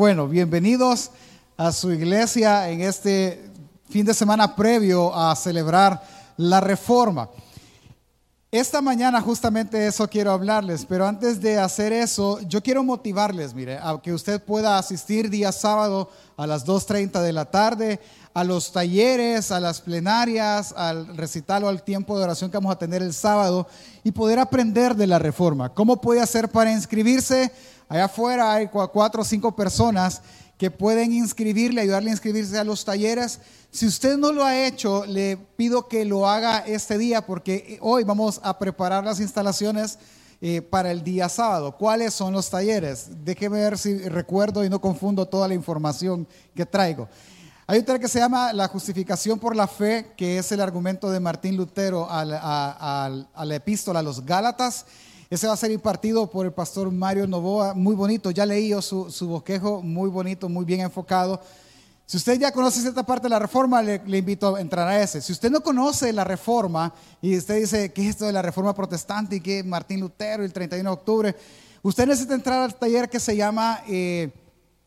Bueno, bienvenidos a su iglesia en este fin de semana previo a celebrar la reforma. Esta mañana justamente eso quiero hablarles, pero antes de hacer eso, yo quiero motivarles, mire, a que usted pueda asistir día sábado a las 2.30 de la tarde a los talleres, a las plenarias, al recital o al tiempo de oración que vamos a tener el sábado y poder aprender de la reforma. ¿Cómo puede hacer para inscribirse? Allá afuera hay cuatro o cinco personas que pueden inscribirle, ayudarle a inscribirse a los talleres. Si usted no lo ha hecho, le pido que lo haga este día porque hoy vamos a preparar las instalaciones eh, para el día sábado. ¿Cuáles son los talleres? Déjeme ver si recuerdo y no confundo toda la información que traigo. Hay un taller que se llama la justificación por la fe, que es el argumento de Martín Lutero a la epístola a los Gálatas. Ese va a ser impartido por el pastor Mario Novoa, muy bonito, ya leí yo su, su bosquejo, muy bonito, muy bien enfocado. Si usted ya conoce esta parte de la reforma, le, invito a entrar a ese. Si usted no conoce la reforma y usted dice, ¿qué es esto de la reforma protestante y qué Martín Lutero el 31 de octubre? Usted necesita entrar al taller que se llama eh,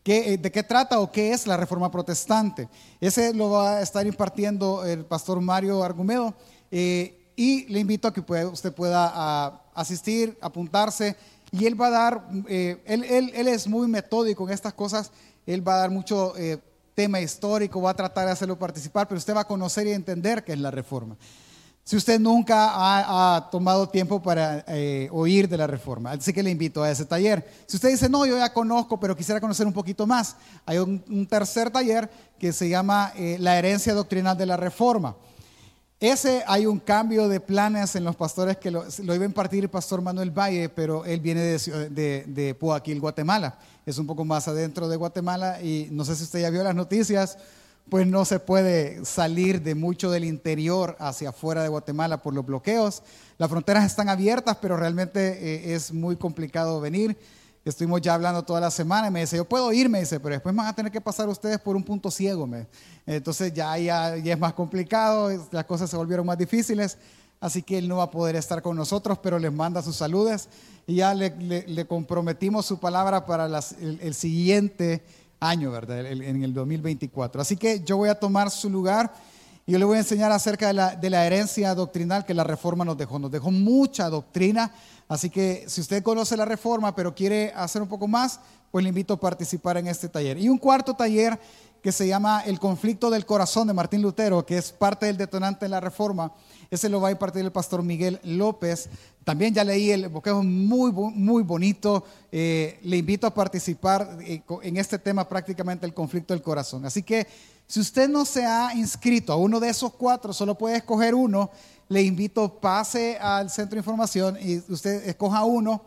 ¿qué, ¿De qué trata o qué es la reforma protestante? Ese lo va a estar impartiendo el pastor Mario Argumedo. Eh, y le invito a que usted pueda asistir, apuntarse, y él va a dar, eh, él, él, es muy metódico en estas cosas, él va a dar mucho eh, tema histórico, va a tratar de hacerlo participar, pero usted va a conocer y entender qué es la reforma. Si usted nunca ha, tomado tiempo para eh, oír de la reforma, así que le invito a ese taller. Si usted dice, no, yo ya conozco, pero quisiera conocer un poquito más, hay un, tercer taller que se llama La herencia doctrinal de la reforma. Ese hay un cambio de planes en los pastores que lo, iba a impartir el pastor Manuel Valle, pero él viene de, de, de Puaquil, Guatemala. Es un poco más adentro de Guatemala y no sé si usted ya vio las noticias, pues no se puede salir de mucho del interior hacia afuera de Guatemala por los bloqueos. Las fronteras están abiertas, pero realmente eh, es muy complicado venir. Estuvimos ya hablando toda la semana y me dice, yo puedo irme, dice, pero después van a tener que pasar ustedes por un punto ciego. Me. Entonces ya, ya, es más complicado, las cosas se volvieron más difíciles, así que él no va a poder estar con nosotros, pero les manda sus saludos y ya le, comprometimos su palabra para el, siguiente año, ¿verdad? en el 2024. Así que yo voy a tomar su lugar yo le voy a enseñar acerca de la, herencia doctrinal que la reforma nos dejó. Nos dejó mucha doctrina Así que si usted conoce la reforma, pero quiere hacer un poco más, pues le invito a participar en este taller. Y un cuarto taller que se llama El conflicto del corazón de Martín Lutero, que es parte del detonante de la reforma. Ese lo va a impartir el pastor Miguel López. También ya leí el bosquejo muy, muy bonito. Eh, le invito a participar eh, en este tema prácticamente el conflicto del corazón. Así que si usted no se ha inscrito a uno de esos cuatro, solo puede escoger uno le invito, pase al centro de información y usted escoja uno,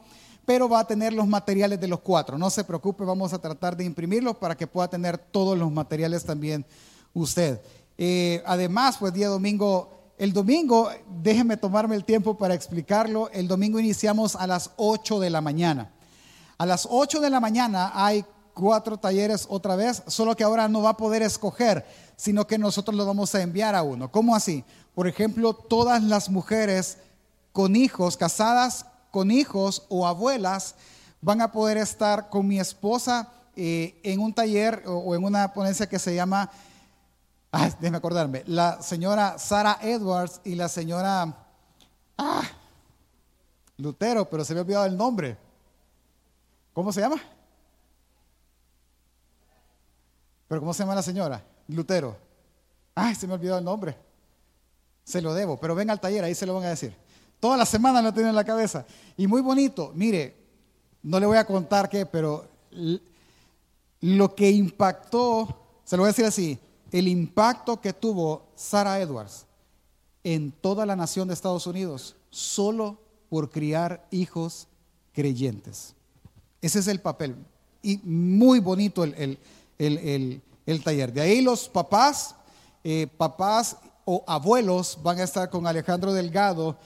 pero va a tener los materiales de los cuatro. No se preocupe, vamos a tratar de imprimirlos para que pueda tener todos los materiales también usted. Eh, además, pues día domingo, el domingo, déjeme tomarme el tiempo para explicarlo, el domingo iniciamos a las 8 de la mañana. A las 8 de la mañana hay cuatro talleres otra vez, solo que ahora no va a poder escoger, sino que nosotros lo vamos a enviar a uno. ¿Cómo así? Por ejemplo, todas las mujeres con hijos, casadas con hijos o abuelas, van a poder estar con mi esposa eh, en un taller o, en una ponencia que se llama, ah, déjeme acordarme, la señora Sara Edwards y la señora ah, Lutero, pero se me ha olvidado el nombre. ¿Cómo se llama? ¿Pero cómo se llama la señora? Lutero. Ay, se me ha olvidado el nombre. Se lo debo, pero ven al taller, ahí se lo van a decir. Toda la semana lo tiene en la cabeza. Y muy bonito, mire, no le voy a contar qué, pero lo que impactó, se lo voy a decir así, el impacto que tuvo Sarah Edwards en toda la nación de Estados Unidos, solo por criar hijos creyentes. Ese es el papel. Y muy bonito el, taller. De ahí los papás, eh, papás o abuelos van a estar con Alejandro Delgado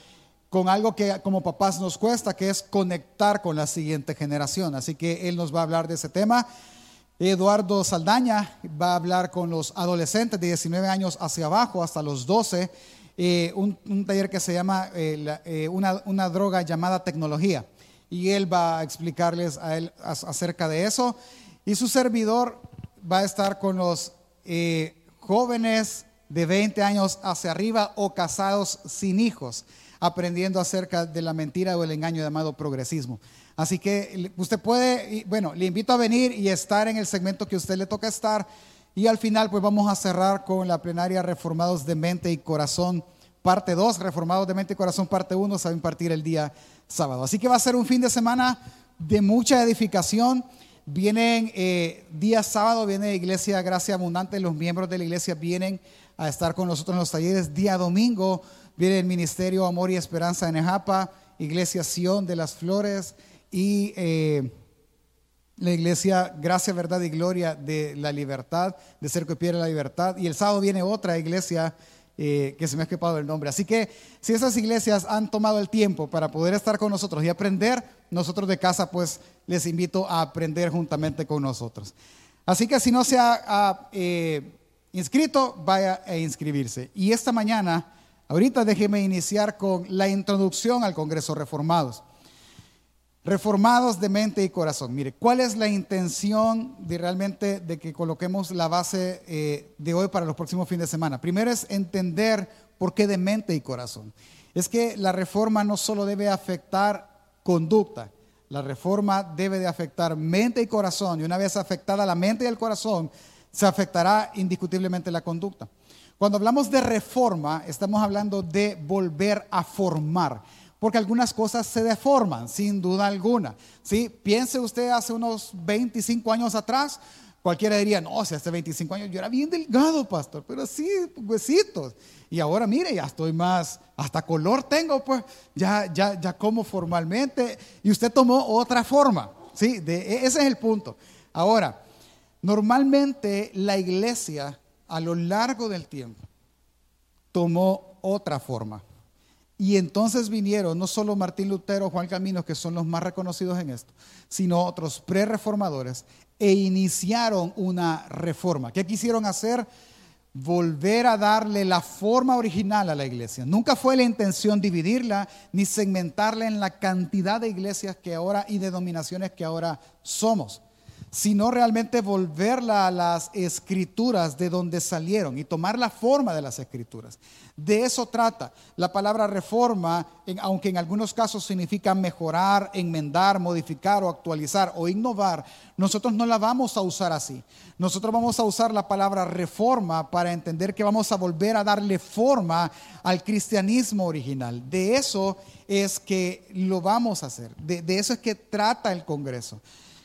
con algo que como papás nos cuesta, que es conectar con la siguiente generación. Así que él nos va a hablar de ese tema. Eduardo Saldaña va a hablar con los adolescentes de 19 años hacia abajo, hasta los 12, eh, un, taller que se llama eh, eh, una, una, droga llamada tecnología. Y él va a explicarles acerca de eso. Y su servidor va a estar con los jóvenes de 20 años hacia arriba o casados sin hijos, aprendiendo acerca de la mentira o el engaño llamado progresismo. Así que usted puede, bueno, le invito a venir y estar en el segmento que a usted le toca estar. Y al final, pues vamos a cerrar con la plenaria Reformados de Mente y Corazón, parte 2, Reformados de Mente y Corazón, parte 1, se va a impartir el día sábado. Así que va a ser un fin de semana de mucha edificación. Vienen eh, día sábado, viene Iglesia Gracia Abundante, los miembros de la iglesia vienen a estar con nosotros en los talleres. Día domingo viene el Ministerio Amor y Esperanza en Ejapa, Iglesia Sion de las Flores y eh, la Iglesia Gracia, Verdad y Gloria de la Libertad, de Cerco y Piedra la Libertad. Y el sábado viene otra iglesia eh, que se me ha escapado el nombre. Así que si esas iglesias han tomado el tiempo para poder estar con nosotros y aprender, nosotros de casa pues les invito a aprender juntamente con nosotros. Así que si no se ha eh, inscrito, vaya a inscribirse. Y esta mañana, ahorita déjeme iniciar con la introducción al Congreso Reformados. Reformados de mente y corazón. Mire, ¿cuál es la intención de realmente de que coloquemos la base eh, de hoy para los próximos fines de semana? Primero es entender por qué de mente y corazón. Es que la reforma no solo debe afectar conducta, la reforma debe de afectar mente y corazón. Y una vez afectada la mente y el corazón, se afectará indiscutiblemente la conducta. Cuando hablamos de reforma, estamos hablando de volver a formar porque algunas cosas se deforman, sin duda alguna. ¿sí? Piense usted hace unos 25 años atrás, cualquiera diría, no, si hace 25 años yo era bien delgado, pastor, pero así, huesitos. Y ahora mire, ya estoy más, hasta color tengo, pues ya, ya, ya como formalmente. Y usted tomó otra forma, ¿sí? E, ese es el punto. Ahora, normalmente la iglesia a lo largo del tiempo tomó otra forma. Y entonces vinieron no solo Martín Lutero, Juan Camino, que son los más reconocidos en esto, sino otros pre-reformadores, e iniciaron una reforma. ¿Qué quisieron hacer? Volver a darle la forma original a la iglesia. Nunca fue la intención dividirla ni segmentarla en la cantidad de iglesias que ahora y denominaciones que ahora somos sino realmente volverla a las escrituras de donde salieron y tomar la forma de las escrituras. De eso trata. La palabra reforma, aunque en algunos casos significa mejorar, enmendar, modificar o actualizar o innovar, nosotros no la vamos a usar así. Nosotros vamos a usar la palabra reforma para entender que vamos a volver a darle forma al cristianismo original. De eso es que lo vamos a hacer. De, de eso es que trata el Congreso.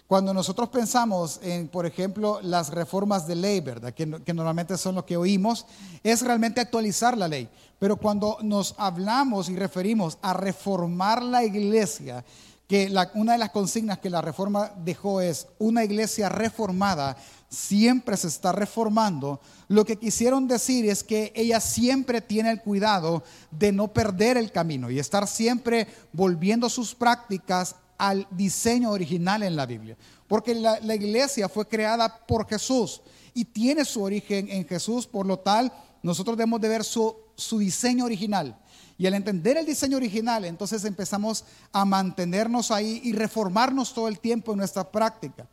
Cuando nosotros pensamos en, por ejemplo, las reformas de ley, ¿verdad? Que, normalmente son lo que oímos, es realmente actualizar la ley. Pero cuando nos hablamos y referimos a reformar la iglesia, que una de las consignas que la reforma dejó es una iglesia reformada siempre se está reformando, lo que quisieron decir es que ella siempre tiene el cuidado de no perder el camino y estar siempre volviendo sus prácticas al diseño original en la Biblia. Porque la, iglesia fue creada por Jesús y tiene su origen en Jesús, por lo tal, nosotros debemos de ver su, diseño original. Y al entender el diseño original, entonces empezamos a mantenernos ahí y reformarnos todo el tiempo en nuestra práctica.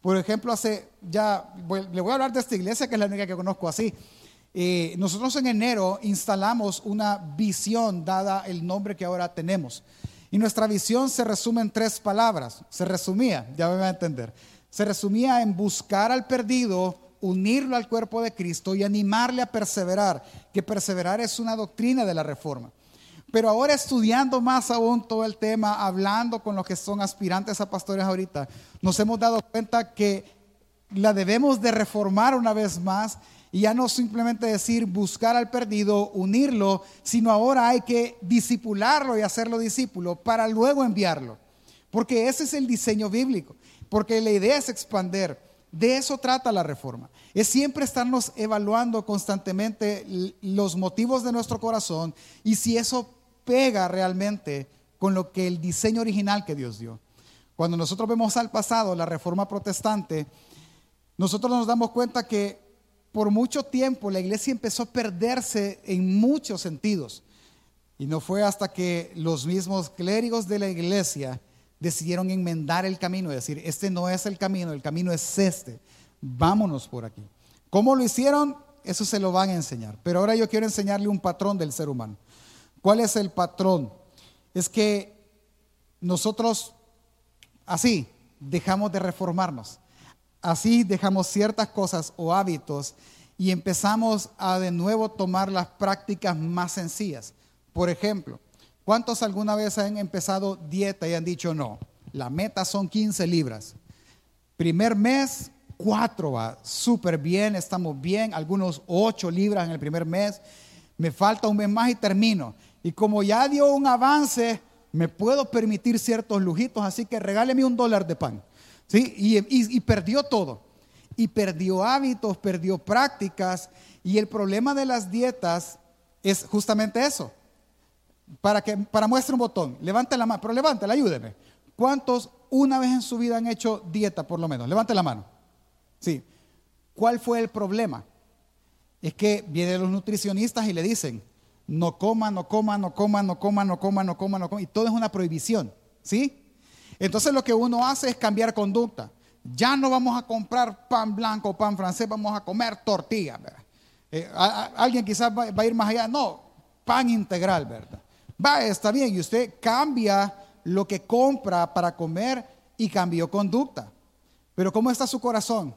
Por ejemplo, hace ya, le voy a hablar de esta iglesia que es la única que conozco así. Eh, nosotros en enero instalamos una visión dada el nombre que ahora tenemos. Y nuestra visión se resume en tres palabras. Se resumía, ya me van a entender. Se resumía en buscar al perdido, unirlo al cuerpo de Cristo y animarle a perseverar, que perseverar es una doctrina de la reforma. Pero ahora estudiando más aún todo el tema, hablando con los que son aspirantes a pastores ahorita, nos hemos dado cuenta que la debemos de reformar una vez más y ya no simplemente decir buscar al perdido, unirlo, sino ahora hay que disipularlo y hacerlo discípulo para luego enviarlo. Porque ese es el diseño bíblico. Porque la idea es expander. De eso trata la reforma. Es siempre estarnos evaluando constantemente los motivos de nuestro corazón y si eso pega realmente con lo que el diseño original que Dios dio. Cuando nosotros vemos al pasado la reforma protestante, nosotros nos damos cuenta que por mucho tiempo la iglesia empezó a perderse en muchos sentidos. Y no fue hasta que los mismos clérigos de la iglesia decidieron enmendar el camino decir, este no es el camino, el camino es este, vámonos por aquí. ¿Cómo lo hicieron? Eso se lo van a enseñar. Pero ahora yo quiero enseñarle un patrón del ser humano. ¿Cuál es el patrón? Es que nosotros así dejamos de reformarnos. Así dejamos ciertas cosas o hábitos y empezamos a de nuevo tomar las prácticas más sencillas. Por ejemplo, ¿cuántos alguna vez han empezado dieta y han dicho no? La meta son 15 libras. Primer mes, 4 va súper bien, estamos bien, algunos 8 libras en el primer mes. Me falta un mes más y termino. Y como ya dio un avance, me puedo permitir ciertos lujitos, así que regáleme un dólar de pan. ¿Sí? Y, perdió todo. Y perdió hábitos, perdió prácticas. Y el problema de las dietas es justamente eso. Para que para muestre un botón, levante la mano, pero levántela, ayúdeme. ¿Cuántos una vez en su vida han hecho dieta por lo menos? Levante la mano. Sí. ¿Cuál fue el problema? Es que vienen los nutricionistas y le dicen, no coma, no coma, no coma, no coma, no coma, no coma, no coma. Y todo es una prohibición, ¿sí? Entonces lo que uno hace es cambiar conducta. Ya no vamos a comprar pan blanco, pan francés, vamos a comer tortilla. Eh, alguien quizás va, a ir más allá, no, pan integral, ¿verdad? Va, está bien, y usted cambia lo que compra para comer y cambió conducta. Pero ¿cómo está su corazón?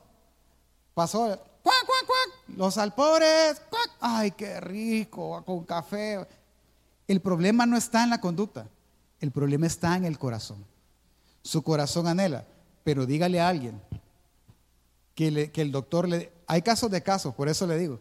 Pasó, cuac, cuac, cuac, los alpores, cuac, ay, qué rico, con café. El problema no está en la conducta, el problema está en el corazón. Su corazón anhela, pero dígale a alguien que, el doctor le... Hay casos de casos, por eso le digo,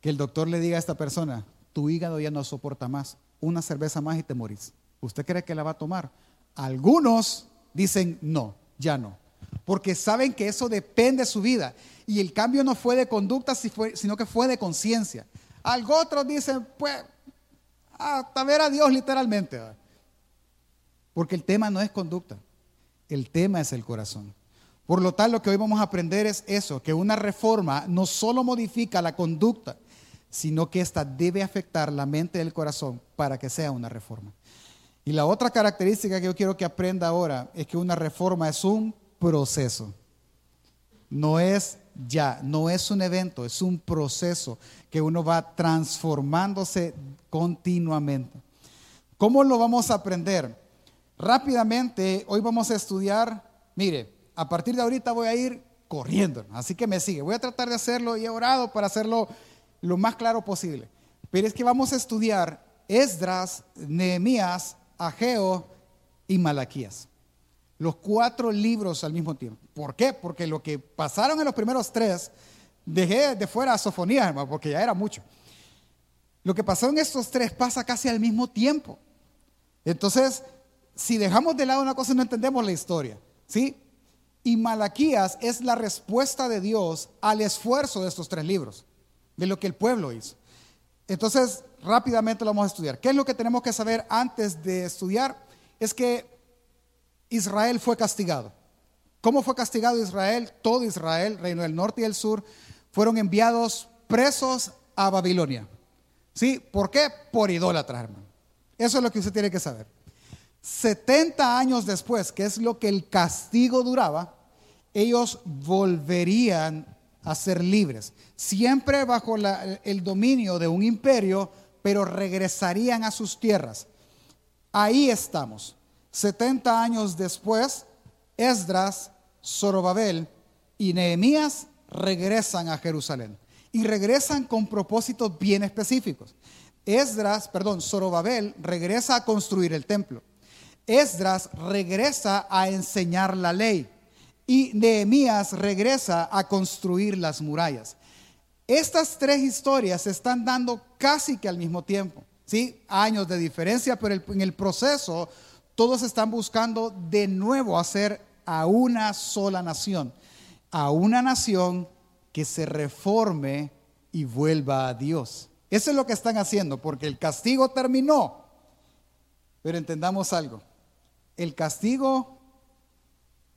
que el doctor le diga a esta persona, tu hígado ya no soporta más, una cerveza más y te morís. ¿Usted cree que la va a tomar? Algunos dicen, no, ya no porque saben que eso depende de su vida. Y el cambio no fue de conducta, sino que fue de conciencia. Algo otros dicen, pues, hasta ver a Dios literalmente. Porque el tema no es conducta, el tema es el corazón. Por lo tal, lo que hoy vamos a aprender es eso, que una reforma no solo modifica la conducta, sino que ésta debe afectar la mente y el corazón para que sea una reforma. Y la otra característica que yo quiero que aprenda ahora es que una reforma es un proceso. No es ya, no es un evento, es un proceso que uno va transformándose continuamente. ¿Cómo lo vamos a aprender? Rápidamente, hoy vamos a estudiar, mire, a partir de ahorita voy a ir corriendo, así que me sigue. Voy a tratar de hacerlo y he orado para hacerlo lo más claro posible. Pero es que vamos a estudiar Esdras, Nehemías, Ageo y Malaquías los cuatro libros al mismo tiempo. ¿Por qué? Porque lo que pasaron en los primeros tres, dejé de fuera a Sofonía, hermano, porque ya era mucho. Lo que pasó en estos tres pasa casi al mismo tiempo. Entonces, si dejamos de lado una cosa, no entendemos la historia. ¿Sí? Y Malaquías es la respuesta de Dios al esfuerzo de estos tres libros, de lo que el pueblo hizo. Entonces, rápidamente lo vamos a estudiar. ¿Qué es lo que tenemos que saber antes de estudiar? Es que Israel fue castigado. ¿Cómo fue castigado Israel? Todo Israel, reino del norte y del sur, fueron enviados presos a Babilonia. ¿Sí? ¿Por qué? Por idólatras, hermano. Eso es lo que usted tiene que saber. 70 años después, que es lo que el castigo duraba, ellos volverían a ser libres, siempre bajo el dominio de un imperio, pero regresarían a sus tierras. Ahí estamos. 70 años después, Esdras, Zorobabel y Nehemías regresan a Jerusalén y regresan con propósitos bien específicos. Esdras, perdón, Zorobabel regresa a construir el templo. Esdras regresa a enseñar la ley y Nehemías regresa a construir las murallas. Estas tres historias se están dando casi que al mismo tiempo, ¿sí? Años de diferencia, pero en el proceso todos están buscando de nuevo hacer a una sola nación, a una nación que se reforme y vuelva a Dios. Eso es lo que están haciendo, porque el castigo terminó. Pero entendamos algo, el castigo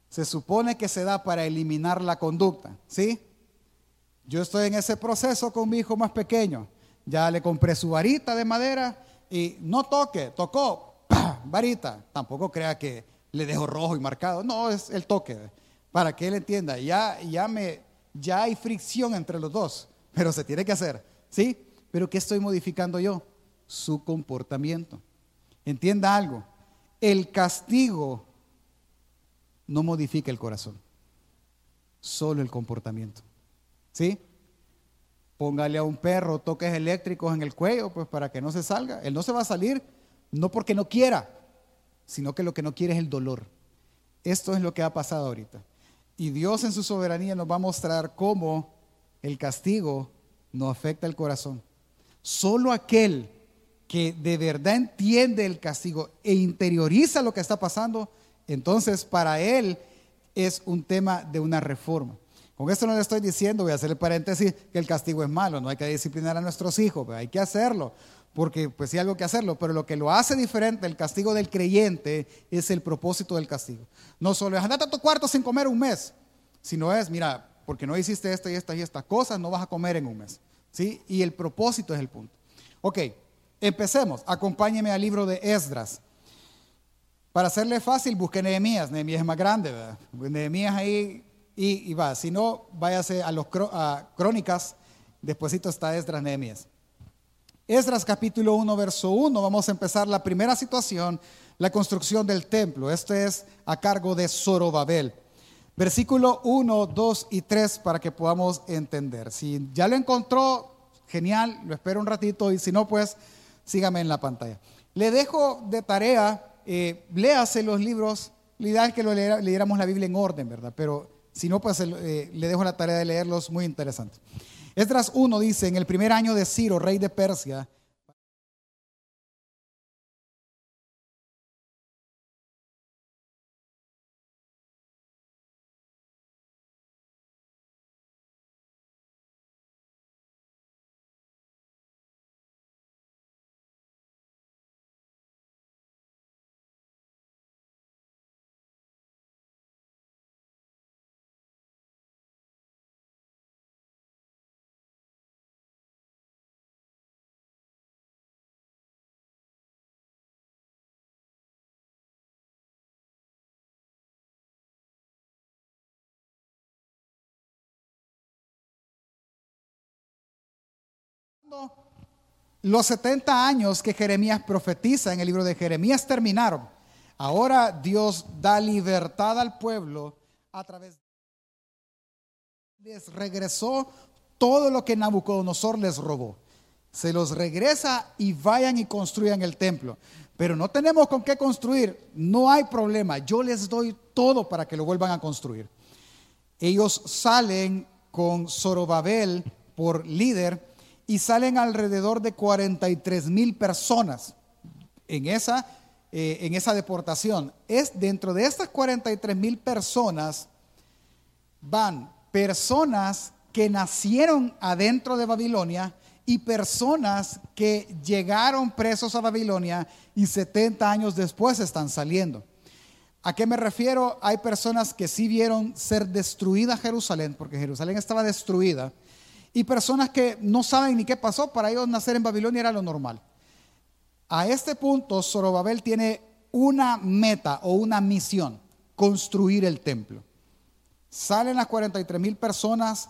se supone que se da para eliminar la conducta, ¿sí? Yo estoy en ese proceso con mi hijo más pequeño. Ya le compré su varita de madera y no toque, tocó, varita. Tampoco crea que le dejo rojo y marcado. No, es el toque, para que él entienda. Ya, ya, me, ya hay fricción entre los dos, pero se tiene que hacer, ¿sí? Pero ¿qué estoy modificando yo? Su comportamiento. Entienda algo, el castigo no modifica el corazón, solo el comportamiento, ¿sí? Póngale a un perro toques eléctricos en el cuello, pues para que no se salga. Él no se va a salir, no porque no quiera, sino que lo que no quiere es el dolor. Esto es lo que ha pasado ahorita. Y Dios en su soberanía nos va a mostrar cómo el castigo no afecta el corazón. Solo aquel que de verdad entiende el castigo e interioriza lo que está pasando, entonces para él es un tema de una reforma. Con esto no le estoy diciendo, voy a hacer el paréntesis, que el castigo es malo, no hay que disciplinar a nuestros hijos, hay que hacerlo, porque pues sí hay algo que hacerlo, pero lo que lo hace diferente, el castigo del creyente, es el propósito del castigo. No solo es andate a tu cuarto sin comer un mes, sino es, mira, porque no hiciste esta y esta y estas cosas, no vas a comer en un mes. ¿sí? Y el propósito es el punto. Ok, empecemos. Acompáñeme al libro de Esdras. Para hacerle fácil, busque Nehemías. Nehemías es más grande, ¿verdad? Nehemías ahí y, va. Si no, váyase a los a crónicas. Despuésito está Esdras, Nehemías. Esdras capítulo 1, verso 1. Vamos a empezar la primera situación, la construcción del templo. Esto es a cargo de Zorobabel. Versículo 1, 2 y 3 para que podamos entender. Si ya lo encontró, genial, lo espero un ratito y si no, pues sígame en la pantalla. Le dejo de tarea, eh, léase los libros, la idea es que lo leyéramos la Biblia en orden, ¿verdad? Pero si no, pues eh, le dejo la tarea de leerlos, muy interesantes. Esdras 1 dice, en el primer año de Ciro, rey de Persia, Los 70 años que Jeremías profetiza en el libro de Jeremías terminaron. Ahora Dios da libertad al pueblo a través de... Les regresó todo lo que Nabucodonosor les robó. Se los regresa y vayan y construyan el templo. Pero no tenemos con qué construir. No hay problema. Yo les doy todo para que lo vuelvan a construir. Ellos salen con Zorobabel por líder y salen alrededor de 43 mil personas en esa, eh, en esa deportación. Es dentro de estas 43 mil personas van personas que nacieron adentro de Babilonia y personas que llegaron presos a Babilonia y 70 años después están saliendo. ¿A qué me refiero? Hay personas que sí vieron ser destruida Jerusalén, porque Jerusalén estaba destruida y personas que no saben ni qué pasó, para ellos nacer en Babilonia era lo normal. A este punto, Zorobabel tiene una meta o una misión, construir el templo. Salen las 43 mil personas,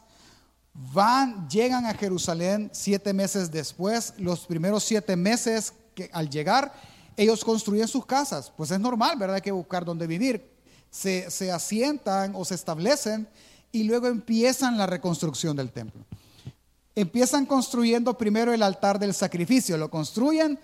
van, llegan a Jerusalén siete meses después, los primeros siete meses que al llegar, ellos construyen sus casas, pues es normal, ¿verdad? Hay que buscar dónde vivir. Se, se asientan o se establecen y luego empiezan la reconstrucción del templo empiezan construyendo primero el altar del sacrificio. Lo construyen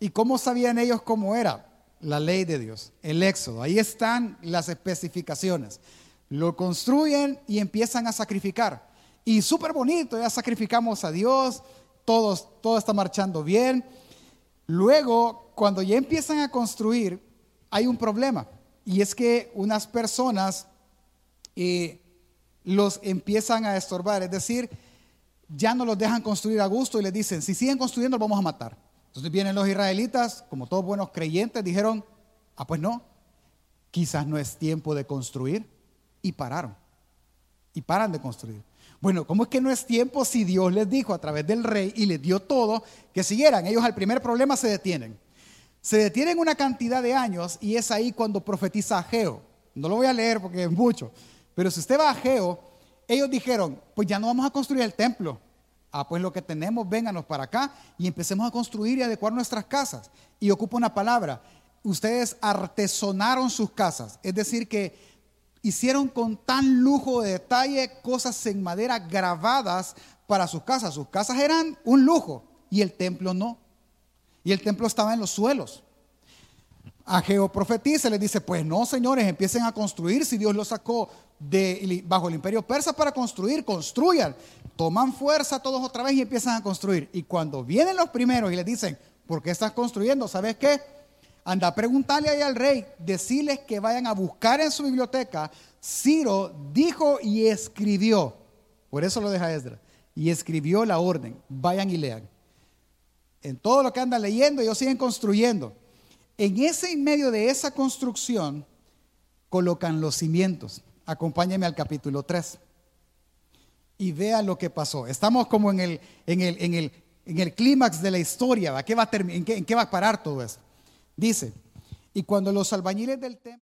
y cómo sabían ellos cómo era la ley de Dios, el éxodo. Ahí están las especificaciones. Lo construyen y empiezan a sacrificar. Y súper bonito, ya sacrificamos a Dios, todos, todo está marchando bien. Luego, cuando ya empiezan a construir, hay un problema. Y es que unas personas eh, los empiezan a estorbar. Es decir, ya no los dejan construir a gusto y les dicen, si siguen construyendo, los vamos a matar. Entonces vienen los israelitas, como todos buenos creyentes, dijeron, ah, pues no, quizás no es tiempo de construir. Y pararon. Y paran de construir. Bueno, ¿cómo es que no es tiempo si Dios les dijo a través del rey y les dio todo que siguieran? Ellos al primer problema se detienen. Se detienen una cantidad de años y es ahí cuando profetiza Ageo. No lo voy a leer porque es mucho, pero si usted va a Ageo, ellos dijeron, pues ya no vamos a construir el templo. Ah, pues lo que tenemos, vénganos para acá y empecemos a construir y adecuar nuestras casas. Y ocupa una palabra, ustedes artesonaron sus casas, es decir, que hicieron con tan lujo de detalle cosas en madera grabadas para sus casas. Sus casas eran un lujo y el templo no. Y el templo estaba en los suelos. A profetiza, le dice, pues no, señores, empiecen a construir si Dios los sacó bajo el imperio persa para construir, construyan. Toman fuerza todos otra vez y empiezan a construir. Y cuando vienen los primeros y les dicen, ¿por qué estás construyendo? ¿Sabes qué? Anda a preguntarle ahí al rey, decirles que vayan a buscar en su biblioteca. Ciro dijo y escribió. Por eso lo deja Esdras. Y escribió la orden. Vayan y lean. En todo lo que andan leyendo, ellos siguen construyendo. En ese en medio de esa construcción, colocan los cimientos. Acompáñeme al capítulo 3 y vea lo que pasó. Estamos como en el, en el, en el, en el clímax de la historia. va a en, qué, ¿En qué va a parar todo esto? Dice, y cuando los albañiles del templo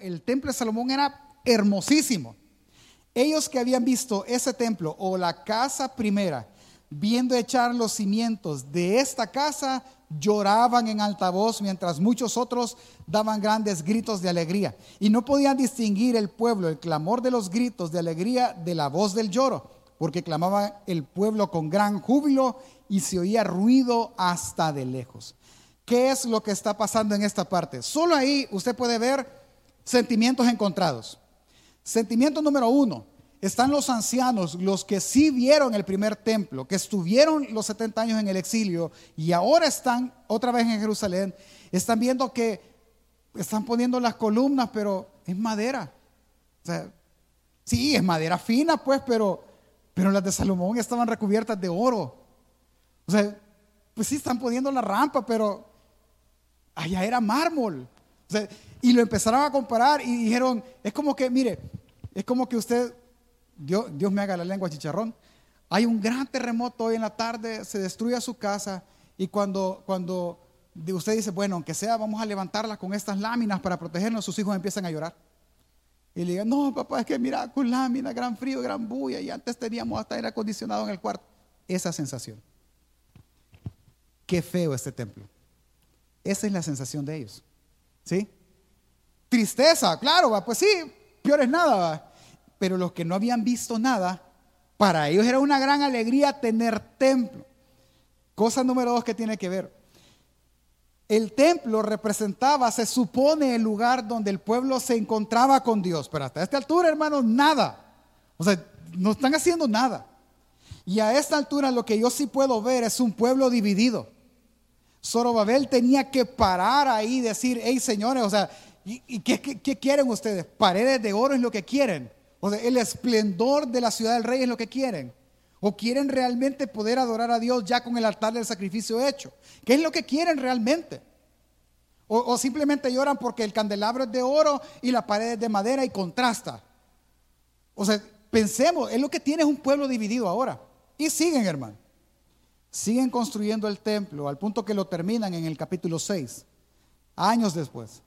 el templo de Salomón era hermosísimo. Ellos que habían visto ese templo o la casa primera, viendo echar los cimientos de esta casa, lloraban en alta voz, mientras muchos otros daban grandes gritos de alegría. Y no podían distinguir el pueblo, el clamor de los gritos de alegría de la voz del lloro, porque clamaba el pueblo con gran júbilo y se oía ruido hasta de lejos. ¿Qué es lo que está pasando en esta parte? Solo ahí usted puede ver sentimientos encontrados. Sentimiento número uno, están los ancianos, los que sí vieron el primer templo, que estuvieron los 70 años en el exilio y ahora están otra vez en Jerusalén, están viendo que están poniendo las columnas, pero es madera. O sea, sí, es madera fina, pues, pero, pero las de Salomón estaban recubiertas de oro. O sea, pues sí están poniendo la rampa, pero allá era mármol. O sea, y lo empezaron a comparar y dijeron, es como que, mire, es como que usted, Dios, Dios me haga la lengua chicharrón. Hay un gran terremoto hoy en la tarde, se destruye su casa y cuando, cuando usted dice, bueno, aunque sea, vamos a levantarla con estas láminas para protegernos, sus hijos empiezan a llorar. Y le digan, no, papá, es que mira, con láminas, gran frío, gran bulla, y antes teníamos hasta aire acondicionado en el cuarto. Esa sensación. Qué feo este templo. Esa es la sensación de ellos. ¿Sí? Tristeza, claro, pues sí, peor es nada. Pero los que no habían visto nada, para ellos era una gran alegría tener templo. Cosa número dos que tiene que ver. El templo representaba, se supone, el lugar donde el pueblo se encontraba con Dios. Pero hasta esta altura, hermanos, nada. O sea, no están haciendo nada. Y a esta altura lo que yo sí puedo ver es un pueblo dividido. Zorobabel tenía que parar ahí y decir, hey señores, o sea, ¿Y, qué, quieren ustedes? Paredes de oro es lo que quieren. O el esplendor de la ciudad del rey es lo que quieren. ¿O quieren realmente poder adorar a Dios ya con el altar del sacrificio hecho? ¿Qué es lo que quieren realmente? O, o simplemente lloran porque el candelabro es de oro y la pared es de madera y contrasta. O sea, pensemos, es lo que tiene un pueblo dividido ahora. Y siguen, hermano. Siguen construyendo el templo al punto que lo terminan en el capítulo 6, años después.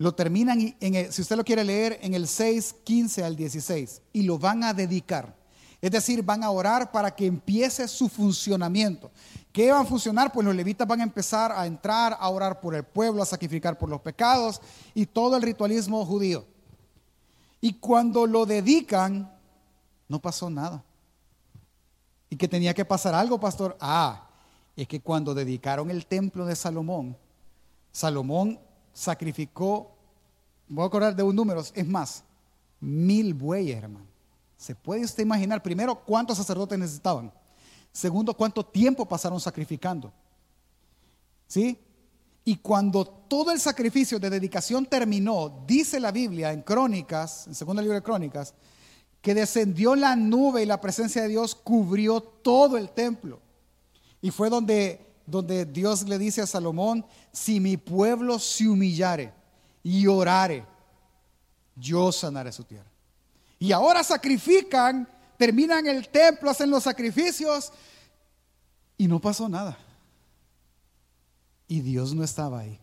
Lo terminan, en si usted lo quiere leer, en el 6, 15 al 16. Y lo van a dedicar. Es decir, van a orar para que empiece su funcionamiento. ¿Qué va a funcionar? Pues los levitas van a empezar a entrar, a orar por el pueblo, a sacrificar por los pecados y todo el ritualismo judío. Y cuando lo dedican, no pasó nada. ¿Y que tenía que pasar algo, pastor? Ah, es que cuando dedicaron el templo de Salomón, Salomón sacrificó, voy a acordar de un número, es más, mil bueyes, hermano. ¿Se puede usted imaginar, primero, cuántos sacerdotes necesitaban? Segundo, cuánto tiempo pasaron sacrificando. ¿Sí? Y cuando todo el sacrificio de dedicación terminó, dice la Biblia en Crónicas, en segundo libro de Crónicas, que descendió la nube y la presencia de Dios cubrió todo el templo. Y fue donde, donde Dios le dice a Salomón, si mi pueblo se humillare y orare, yo sanaré su tierra. Y ahora sacrifican, terminan el templo, hacen los sacrificios y no pasó nada. Y Dios no estaba ahí.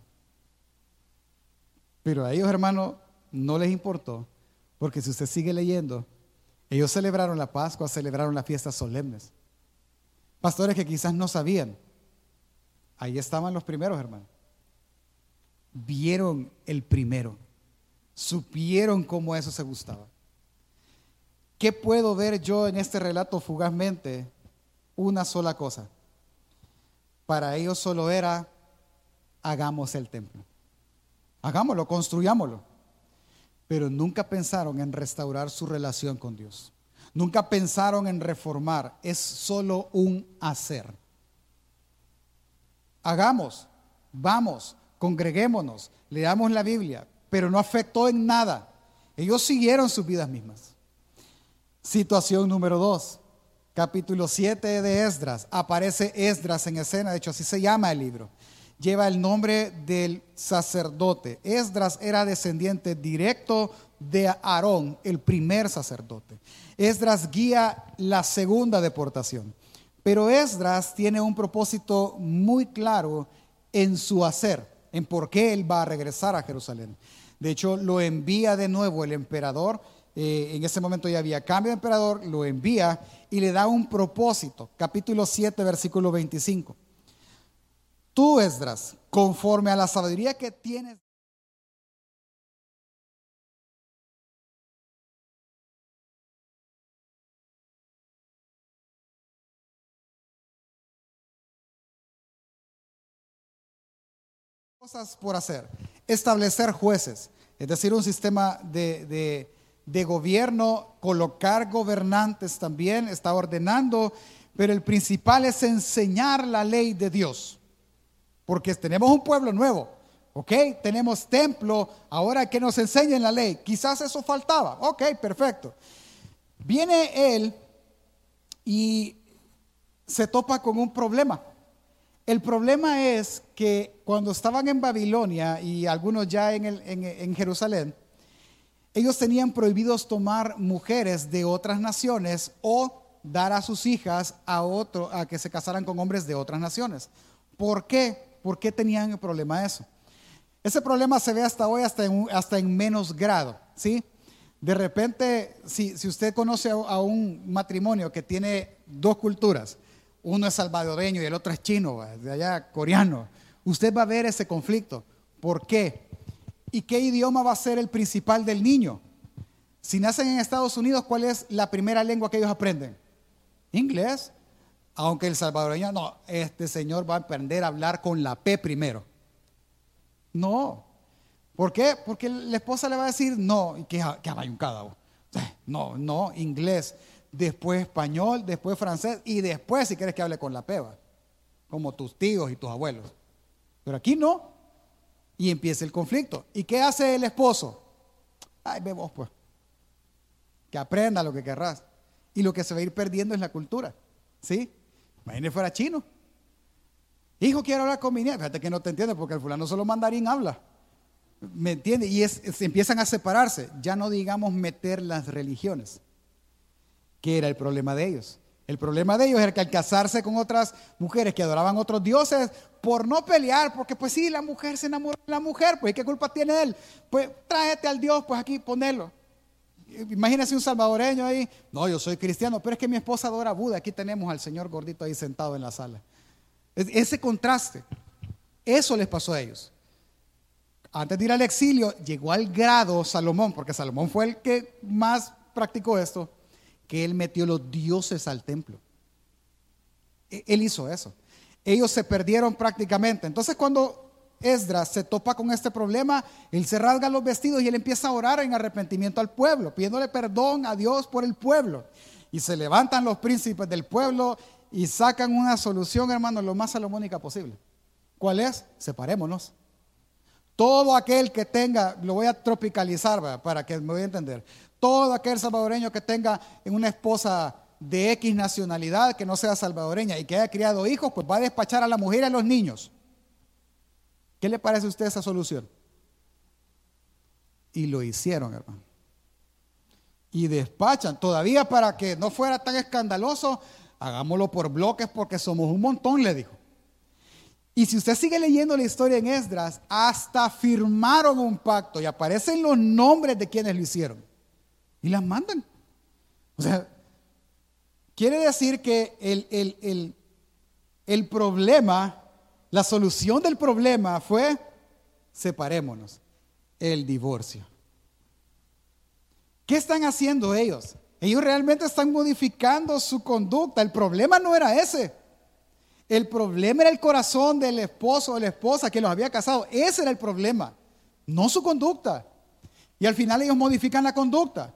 Pero a ellos, hermano, no les importó, porque si usted sigue leyendo, ellos celebraron la Pascua, celebraron las fiestas solemnes. Pastores que quizás no sabían, ahí estaban los primeros, hermano. Vieron el primero, supieron cómo eso se gustaba. ¿Qué puedo ver yo en este relato fugazmente? Una sola cosa. Para ellos solo era, hagamos el templo. Hagámoslo, construyámoslo. Pero nunca pensaron en restaurar su relación con Dios. Nunca pensaron en reformar. Es solo un hacer. Hagamos, vamos, congreguémonos, leamos la Biblia, pero no afectó en nada. Ellos siguieron sus vidas mismas. Situación número dos, capítulo 7 de Esdras. Aparece Esdras en escena, de hecho así se llama el libro. Lleva el nombre del sacerdote. Esdras era descendiente directo de Aarón, el primer sacerdote. Esdras guía la segunda deportación. Pero Esdras tiene un propósito muy claro en su hacer, en por qué él va a regresar a Jerusalén. De hecho, lo envía de nuevo el emperador eh, en ese momento ya había cambio de emperador, lo envía y le da un propósito. Capítulo 7, versículo 25. Tú, Esdras, conforme a la sabiduría que tienes. Cosas por hacer. Establecer jueces, es decir, un sistema de de gobierno, colocar gobernantes también, está ordenando, pero el principal es enseñar la ley de Dios, porque tenemos un pueblo nuevo, ¿ok? Tenemos templo, ahora que nos enseñen la ley, quizás eso faltaba, ok, perfecto. Viene él y se topa con un problema. El problema es que cuando estaban en Babilonia y algunos ya en, Jerusalén, ellos tenían prohibidos tomar mujeres de otras naciones o dar a sus hijas a que se casaran con hombres de otras naciones. ¿Por qué? ¿Por qué tenían el problema eso? Ese problema se ve hasta hoy hasta en, menos grado, ¿sí? De repente, si, usted conoce a, un matrimonio que tiene dos culturas, uno es salvadoreño y el otro es chino, de allá coreano, usted va a ver ese conflicto. ¿Por qué? ¿Y qué idioma va a ser el principal del niño? Si nacen en Estados Unidos, ¿cuál es la primera lengua que ellos aprenden? Inglés. Aunque el salvadoreño, no, este señor va a aprender a hablar con la P primero. No. ¿Por qué? Porque la esposa le va a decir, no, que, que cada No, no, inglés, después español, después francés y después si quieres que hable con la peba, como tus tíos y tus abuelos. Pero aquí no. Y empieza el conflicto. ¿Y qué hace el esposo? Ay, ve vos pues. Que aprenda lo que querrás. Y lo que se va a ir perdiendo es la cultura. ¿Sí? Imagínese fuera chino. Hijo, quiero hablar con mi nieta. Fíjate que no te entiende porque el fulano solo mandarín habla. ¿Me entiende? Y se empiezan a separarse. Ya no digamos meter las religiones, que era el problema de ellos. El problema de ellos era que al casarse con otras mujeres que adoraban otros dioses, por no pelear, porque pues sí, la mujer se enamoró de la mujer, pues ¿qué culpa tiene él? Pues tráete al Dios, pues aquí ponelo. Imagínese un salvadoreño ahí, no, yo soy cristiano, pero es que mi esposa adora Buda, aquí tenemos al señor gordito ahí sentado en la sala. Ese contraste, eso les pasó a ellos. antes de ir al exilio, llegó al grado Salomón, porque Salomón fue el que más practicó esto, que él metió los dioses al templo. E, él hizo eso. Ellos se perdieron prácticamente. Entonces cuando Esdras se topa con este problema, él se rasga los vestidos y él empieza a orar en arrepentimiento al pueblo, pidiéndole perdón a Dios por el pueblo. Y se levantan los príncipes del pueblo y sacan una solución, hermano, lo más salomónica posible. ¿Cuál es? Separémonos. Todo aquel que tenga, lo voy a tropicalizar para que me voy a entender, todo aquel salvadoreño que tenga una esposa de X nacionalidad que no sea salvadoreña y que haya criado hijos, pues va a despachar a la mujer y a los niños. ¿Qué le parece a usted esa solución? Y lo hicieron, hermano. Y despachan, todavía para que no fuera tan escandaloso, hagámoslo por bloques porque somos un montón, le dijo. Y si usted sigue leyendo la historia en Esdras, hasta firmaron un pacto y aparecen los nombres de quienes lo hicieron. Y las mandan. O sea, quiere decir que el, el, el problema la solución del problema fue separémonos, el divorcio. ¿Qué están haciendo ellos? Ellos realmente están modificando su conducta. El problema no era ese. El problema era el corazón del esposo o la esposa que los había casado. Ese era el problema, no su conducta. Y al final ellos modifican la conducta.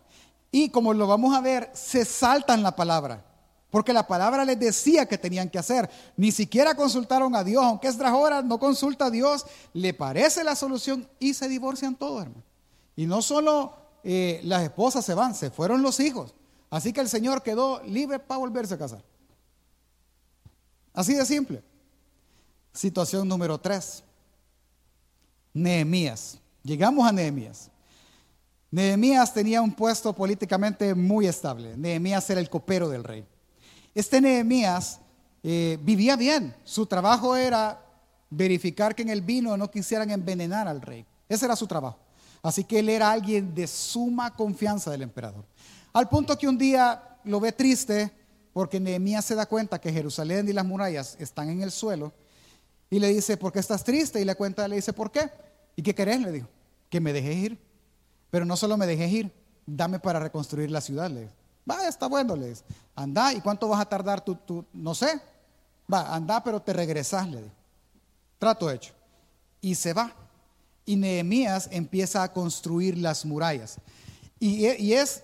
Y como lo vamos a ver, se saltan la palabra. Porque la palabra les decía que tenían que hacer. Ni siquiera consultaron a Dios. Aunque es ahora no consulta a Dios, le parece la solución y se divorcian todos, hermano. Y no solo eh, las esposas se van, se fueron los hijos. Así que el Señor quedó libre para volverse a casar. Así de simple. Situación número tres. Nehemías. Llegamos a Nehemías. Nehemías tenía un puesto políticamente muy estable. Nehemías era el copero del rey. Este Nehemías eh, vivía bien. Su trabajo era verificar que en el vino no quisieran envenenar al rey. Ese era su trabajo. Así que él era alguien de suma confianza del emperador. Al punto que un día lo ve triste porque Nehemías se da cuenta que Jerusalén y las murallas están en el suelo y le dice, ¿por qué estás triste? Y le cuenta, le dice, ¿por qué? ¿Y qué querés? Le dijo, que me dejes ir. Pero no solo me dejes ir, dame para reconstruir la ciudad. Le Va, está bueno, le dice. Anda, ¿y cuánto vas a tardar tú? No sé. Va, anda, pero te regresas, le. Trato hecho. Y se va. Y Nehemías empieza a construir las murallas. Y, y es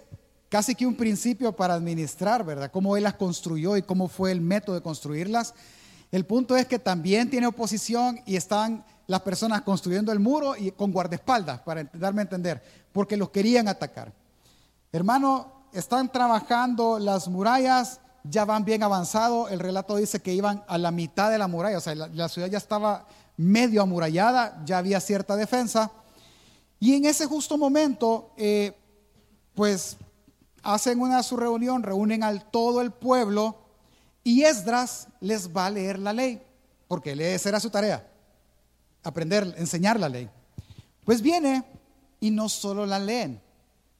casi que un principio para administrar, ¿verdad? Cómo él las construyó y cómo fue el método de construirlas. El punto es que también tiene oposición y están las personas construyendo el muro y con guardaespaldas, para darme a entender, porque los querían atacar. Hermano, están trabajando las murallas, ya van bien avanzado. El relato dice que iban a la mitad de la muralla, o sea, la, ciudad ya estaba medio amurallada, ya había cierta defensa. Y en ese justo momento, eh, pues hacen una su reunión, reúnen al todo el pueblo y Esdras les va a leer la ley, porque esa era su tarea, aprender, enseñar la ley. Pues viene y no solo la leen,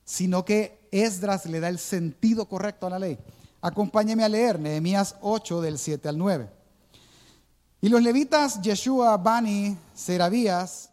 sino que Esdras le da el sentido correcto a la ley. Acompáñeme a leer Nehemías 8 del 7 al 9. Y los levitas Yeshua, Bani, Serabías,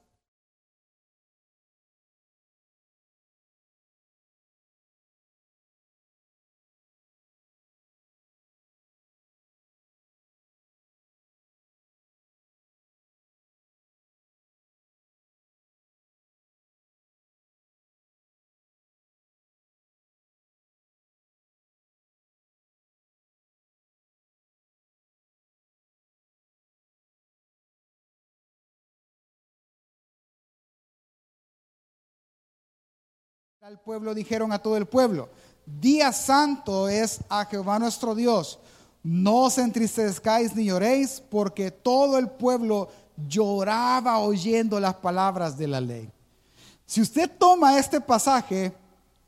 al pueblo dijeron a todo el pueblo, día santo es a Jehová nuestro Dios. No os entristezcáis ni lloréis, porque todo el pueblo lloraba oyendo las palabras de la ley. Si usted toma este pasaje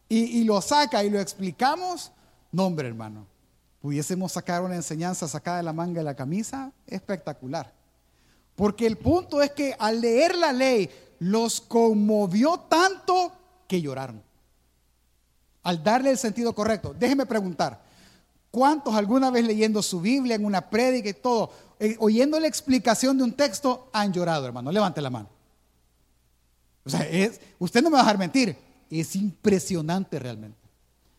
y, lo saca y lo explicamos, no hermano, pudiésemos sacar una enseñanza sacada de la manga de la camisa espectacular. Porque el punto es que al leer la ley los conmovió tanto que lloraron al darle el sentido correcto. Déjeme preguntar, ¿cuántos alguna vez leyendo su Biblia en una prédica y todo, eh, oyendo la explicación de un texto, han llorado, hermano? Levante la mano. O sea, es, usted no me va a dejar mentir, es impresionante realmente.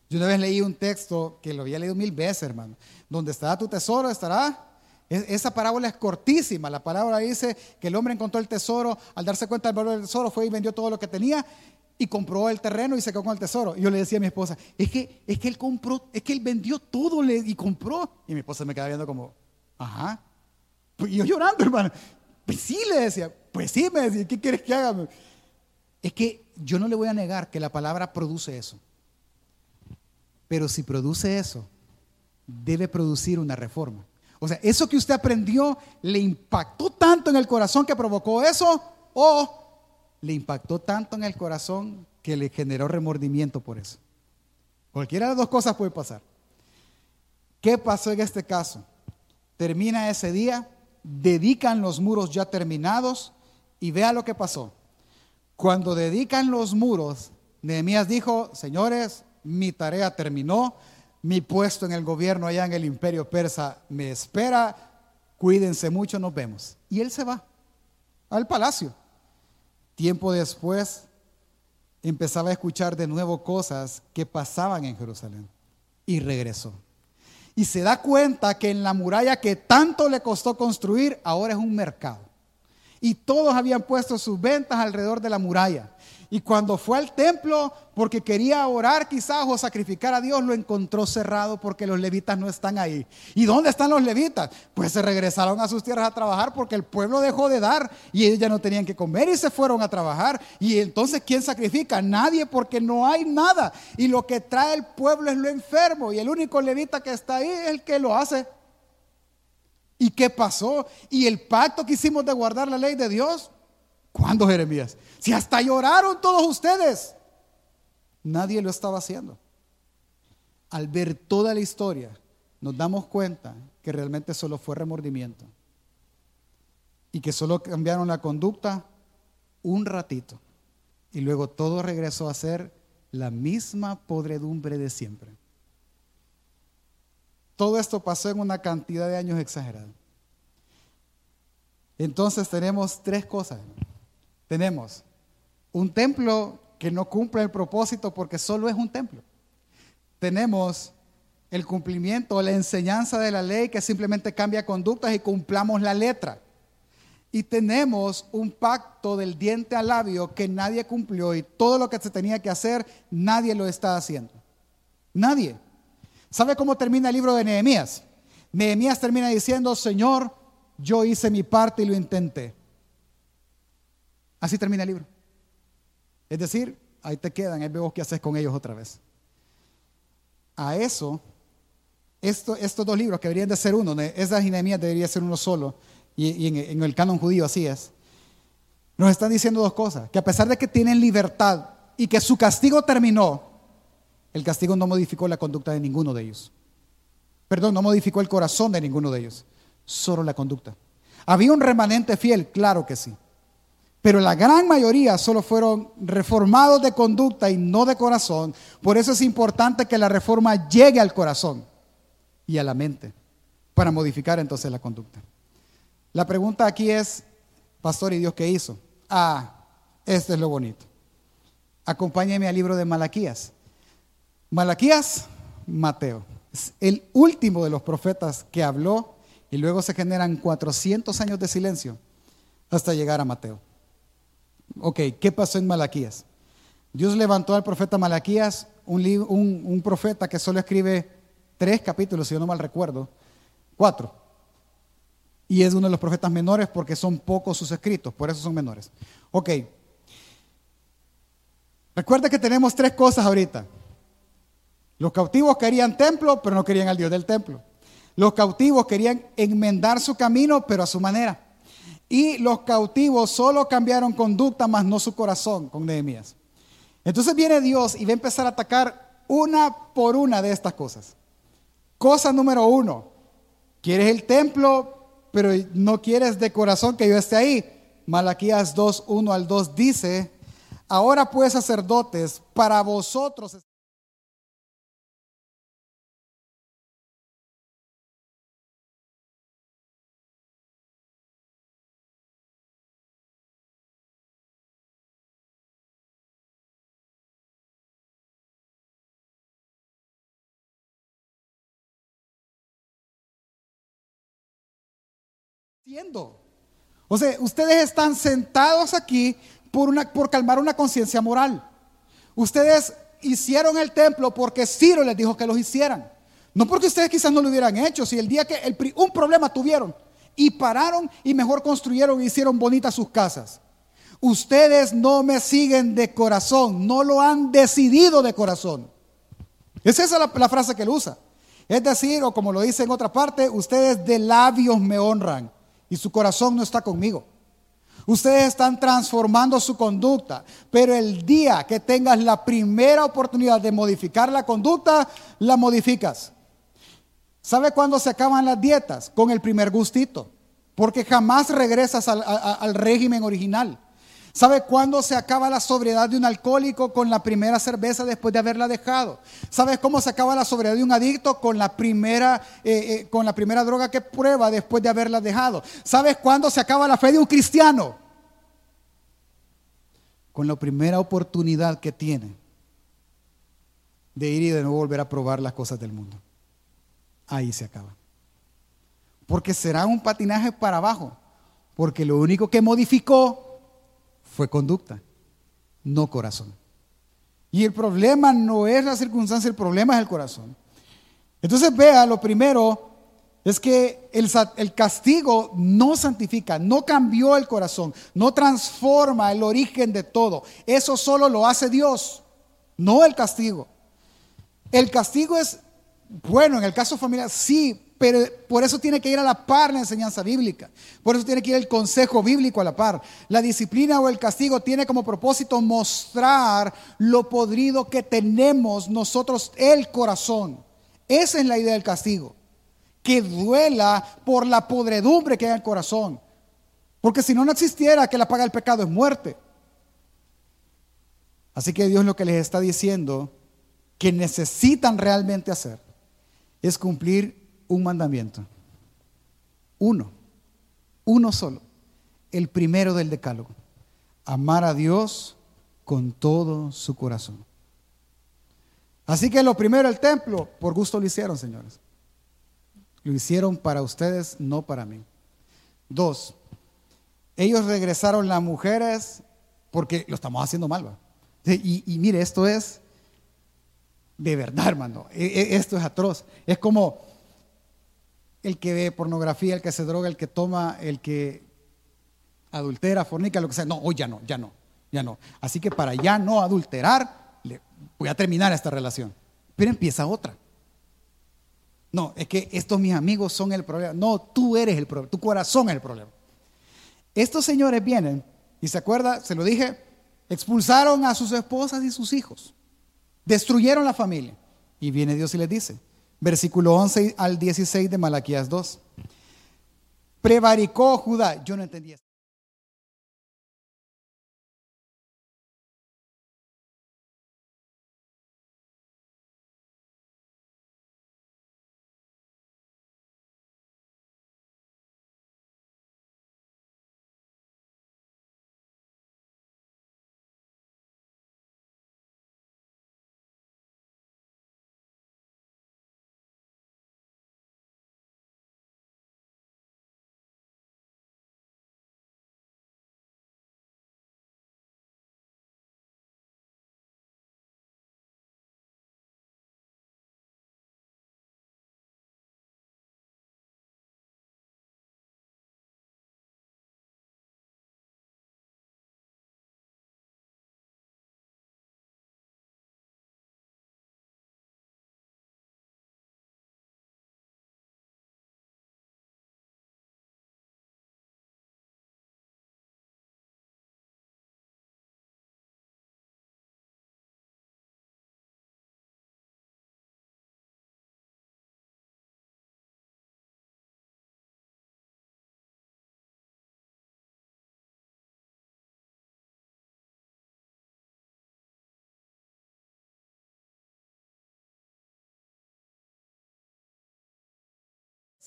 Yo una vez leí un texto que lo había leído mil veces, hermano. Donde estará tu tesoro, estará. Esa parábola es cortísima. La palabra dice que el hombre encontró el tesoro, al darse cuenta del valor del tesoro, fue y vendió todo lo que tenía y compró el terreno y se quedó con el tesoro. Yo le decía a mi esposa, es que, es que él compró, es que él vendió todo y compró. Y mi esposa me quedaba viendo como, ajá. Y yo llorando, hermano. Pues sí, le decía, pues sí, me decía, ¿qué quieres que haga? Es que yo no le voy a negar que la palabra produce eso. Pero si produce eso, debe producir una reforma. O sea, eso que usted aprendió le impactó tanto en el corazón que provocó eso o le impactó tanto en el corazón que le generó remordimiento por eso. Cualquiera de las dos cosas puede pasar. ¿Qué pasó en este caso? Termina ese día, dedican los muros ya terminados y vea lo que pasó. Cuando dedican los muros, Nehemías dijo, señores, mi tarea terminó, mi puesto en el gobierno allá en el imperio persa me espera, cuídense mucho, nos vemos. Y él se va al palacio. Tiempo después empezaba a escuchar de nuevo cosas que pasaban en Jerusalén y regresó. Y se da cuenta que en la muralla que tanto le costó construir, ahora es un mercado. Y todos habían puesto sus ventas alrededor de la muralla. Y cuando fue al templo, porque quería orar quizás o sacrificar a Dios, lo encontró cerrado porque los levitas no están ahí. ¿Y dónde están los levitas? Pues se regresaron a sus tierras a trabajar porque el pueblo dejó de dar y ellos ya no tenían que comer y se fueron a trabajar. Y entonces, ¿quién sacrifica? Nadie porque no hay nada. Y lo que trae el pueblo es lo enfermo. Y el único levita que está ahí es el que lo hace. ¿Y qué pasó? ¿Y el pacto que hicimos de guardar la ley de Dios? ¿Cuándo, Jeremías? Si hasta lloraron todos ustedes. Nadie lo estaba haciendo. Al ver toda la historia, nos damos cuenta que realmente solo fue remordimiento. Y que solo cambiaron la conducta un ratito. Y luego todo regresó a ser la misma podredumbre de siempre. Todo esto pasó en una cantidad de años exagerada. Entonces tenemos tres cosas. Tenemos un templo que no cumple el propósito porque solo es un templo. Tenemos el cumplimiento, la enseñanza de la ley que simplemente cambia conductas y cumplamos la letra. Y tenemos un pacto del diente al labio que nadie cumplió y todo lo que se tenía que hacer, nadie lo está haciendo. Nadie. ¿Sabe cómo termina el libro de Nehemías? Nehemías termina diciendo, Señor, yo hice mi parte y lo intenté. Así termina el libro. Es decir, ahí te quedan, ahí vemos qué haces con ellos otra vez. A eso, estos dos libros que deberían de ser uno, esas y Nehemías debería ser uno solo, y, en, el canon judío así es, nos están diciendo dos cosas, que a pesar de que tienen libertad y que su castigo terminó, el castigo no modificó la conducta de ninguno de ellos. Perdón, no modificó el corazón de ninguno de ellos, solo la conducta. ¿Había un remanente fiel? Claro que sí. Pero la gran mayoría solo fueron reformados de conducta y no de corazón. Por eso es importante que la reforma llegue al corazón y a la mente para modificar entonces la conducta. La pregunta aquí es, pastor, ¿y Dios qué hizo? Ah, este es lo bonito. Acompáñeme al libro de Malaquías. Malaquías, Mateo. Es el último de los profetas que habló y luego se generan 400 años de silencio hasta llegar a Mateo. Ok, ¿qué pasó en Malaquías? Dios levantó al profeta Malaquías, un, profeta que solo escribe tres capítulos, si yo no mal recuerdo, cuatro. Y es uno de los profetas menores porque son pocos sus escritos, por eso son menores. Ok. Recuerda que tenemos tres cosas ahorita. Los cautivos querían templo, pero no querían al Dios del templo. Los cautivos querían enmendar su camino, pero a su manera. Y los cautivos solo cambiaron conducta, más no su corazón con Nehemías. Entonces viene Dios y va a empezar a atacar una por una de estas cosas. Cosa número uno, quieres el templo, pero no quieres de corazón que yo esté ahí. Malaquías 2, 1 al 2 dice, ahora pues sacerdotes, para vosotros... O sea, ustedes están sentados aquí por, una, por calmar una conciencia moral. Ustedes hicieron el templo porque Ciro les dijo que los hicieran. No porque ustedes quizás no lo hubieran hecho, si el día que un problema tuvieron y pararon y mejor construyeron y hicieron bonitas sus casas. Ustedes no me siguen de corazón, no lo han decidido de corazón. Esa es la, la frase que él usa. Es decir, o como lo dice en otra parte, ustedes de labios me honran y su corazón no está conmigo. Ustedes están transformando su conducta, pero el día que tengas la primera oportunidad de modificar la conducta, la modificas. ¿Sabe cuándo se acaban las dietas? Con el primer gustito, porque jamás regresas al, al régimen original. ¿Sabe cuándo se acaba la sobriedad de un alcohólico? Con la primera cerveza después de haberla dejado. ¿Sabes cómo se acaba la sobriedad de un adicto? Con la primera, eh, eh, con la primera droga que prueba después de haberla dejado. ¿Sabes cuándo se acaba la fe de un cristiano? Con la primera oportunidad que tiene de ir y de no volver a probar las cosas del mundo. Ahí se acaba. Porque será un patinaje para abajo. Porque lo único que modificó fue conducta, no corazón. Y el problema no es la circunstancia, el problema es el corazón. Entonces vea, lo primero es que el, el, castigo no santifica, no cambió el corazón, no transforma el origen de todo. Eso solo lo hace Dios, no el castigo. El castigo es, bueno, en el caso familiar, sí, pero por eso tiene que ir a la par la enseñanza bíblica. Por eso tiene que ir el consejo bíblico a la par. La disciplina o el castigo tiene como propósito mostrar lo podrido que tenemos nosotros el corazón. Esa es la idea del castigo. Que duela por la podredumbre que hay en el corazón. Porque si no, no existiera que la paga del pecado es muerte. Así que Dios lo que les está diciendo que necesitan realmente hacer es cumplir un mandamiento. Uno, uno solo, el primero del decálogo. Amar a Dios con todo su corazón. Así que lo primero el templo, por gusto lo hicieron, señores. Lo hicieron para ustedes, no para mí. Dos, ellos regresaron las mujeres porque lo estamos haciendo mal. Y, y, mire, esto es de verdad, hermano. E, e, esto es atroz. Es como el que ve pornografía, el que se droga, el que toma, el que adultera, fornica, lo que sea. No, hoy ya no, ya no, ya no. Así que para ya no adulterar, voy a terminar esta relación. Pero empieza otra. No, es que estos mis amigos son el problema. No, tú eres el problema, tu corazón es el problema. Estos señores vienen, y se acuerda, se lo dije, expulsaron a sus esposas y sus hijos, destruyeron la familia. Y viene Dios y les dice, versículo 11 al 16 de Malaquías 2. Prevaricó Judá. Yo no entendía.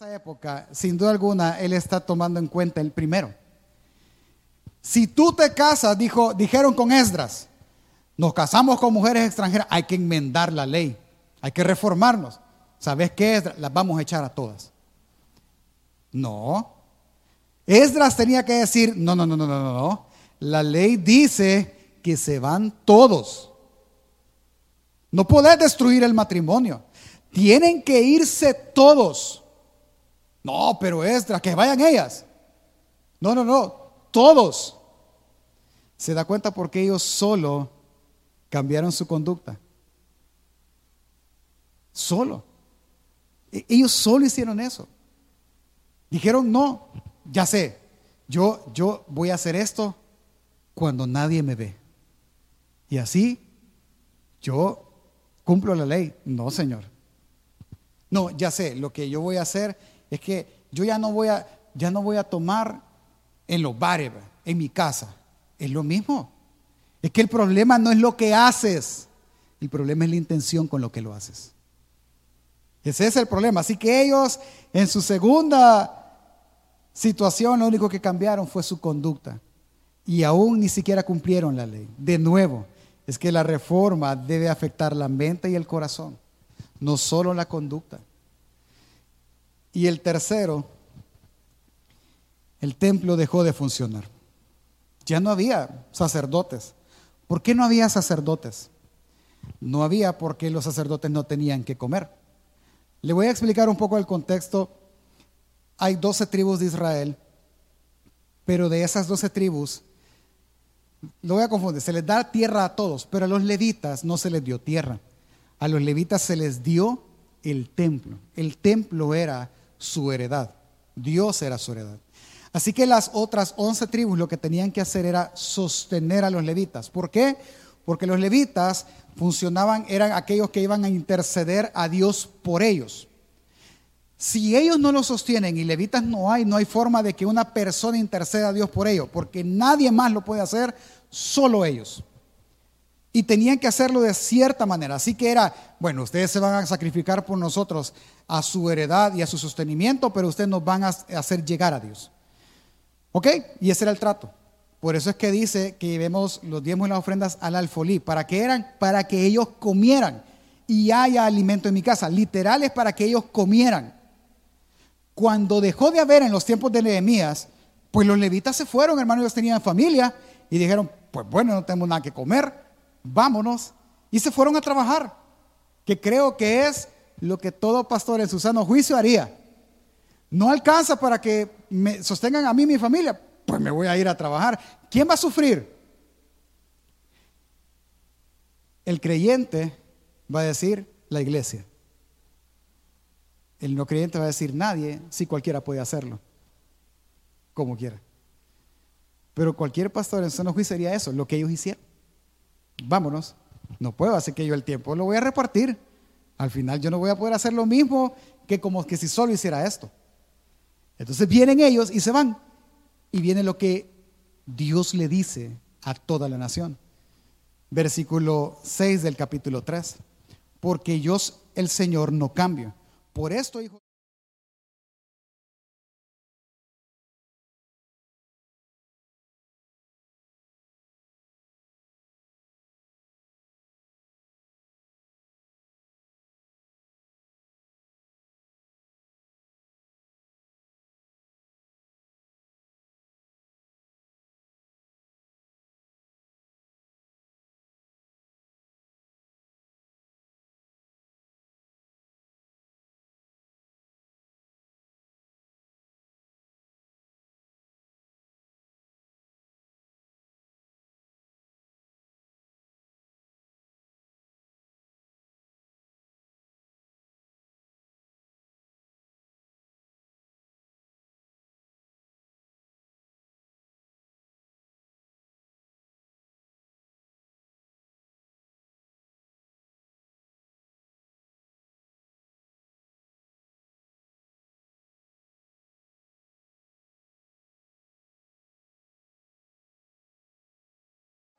Esa época, sin duda alguna, él está tomando en cuenta el primero. Si tú te casas, dijo, dijeron con Esdras, nos casamos con mujeres extranjeras, hay que enmendar la ley, hay que reformarnos. ¿Sabes qué, Esdras? Las vamos a echar a todas. No. Esdras tenía que decir, no, no, no, no, no, no. La ley dice que se van todos. No podés destruir el matrimonio. Tienen que irse todos. No, pero Esdras, que vayan ellas. No, no, no, todos. ¿Se da cuenta porque ellos solo cambiaron su conducta? Solo. E-, ellos solo hicieron eso. Dijeron, no, ya sé, yo, yo voy a hacer esto cuando nadie me ve. Y así yo cumplo la ley. No, Señor. No, ya sé, lo que yo voy a hacer es que yo ya no voy a, ya no voy a tomar en los bares, en mi casa. Es lo mismo. Es que el problema no es lo que haces, el problema es la intención con lo que lo haces. Ese es el problema. Así que ellos en su segunda situación lo único que cambiaron fue su conducta. Y aún ni siquiera cumplieron la ley. De nuevo, es que la reforma debe afectar la mente y el corazón, no solo la conducta. Y el tercero, el templo dejó de funcionar. Ya no había sacerdotes. ¿Por qué no había sacerdotes? No había porque los sacerdotes no tenían que comer. Le voy a explicar un poco el contexto. Hay 12 tribus de Israel, pero de esas 12 tribus, lo voy a confundir, se les da tierra a todos, pero a los levitas no se les dio tierra. A los levitas se les dio el templo. El templo era su heredad. Dios era su heredad. Así que las otras 11 tribus lo que tenían que hacer era sostener a los levitas. ¿Por qué? Porque los levitas funcionaban, eran aquellos que iban a interceder a Dios por ellos. Si ellos no lo sostienen y levitas no hay, no hay forma de que una persona interceda a Dios por ellos, porque nadie más lo puede hacer, solo ellos. Y tenían que hacerlo de cierta manera. Así que era, bueno, ustedes se van a sacrificar por nosotros a su heredad y a su sostenimiento, pero ustedes nos van a hacer llegar a Dios. ¿Ok? Y ese era el trato. Por eso es que dice que vemos los diezmos y las ofrendas al alfolí. ¿Para qué eran? Para que ellos comieran y haya alimento en mi casa. Literales para que ellos comieran. Cuando dejó de haber en los tiempos de Nehemías, pues los levitas se fueron, hermanos, ellos tenían familia y dijeron, pues bueno, no tenemos nada que comer, vámonos. Y se fueron a trabajar, que creo que es lo que todo pastor en su sano juicio haría. No alcanza para que me sostengan a mí y mi familia, pues me voy a ir a trabajar. ¿Quién va a sufrir? El creyente va a decir la iglesia. El no creyente va a decir nadie, si cualquiera puede hacerlo, como quiera. Pero cualquier pastor en sano juicio sería eso, lo que ellos hicieron. Vámonos, no puedo hacer que yo el tiempo lo voy a repartir. Al final yo no voy a poder hacer lo mismo que como que si solo hiciera esto. Entonces vienen ellos y se van y viene lo que Dios le dice a toda la nación. Versículo 6 del capítulo 3. Porque yo, el Señor, no cambio. Por esto, hijo.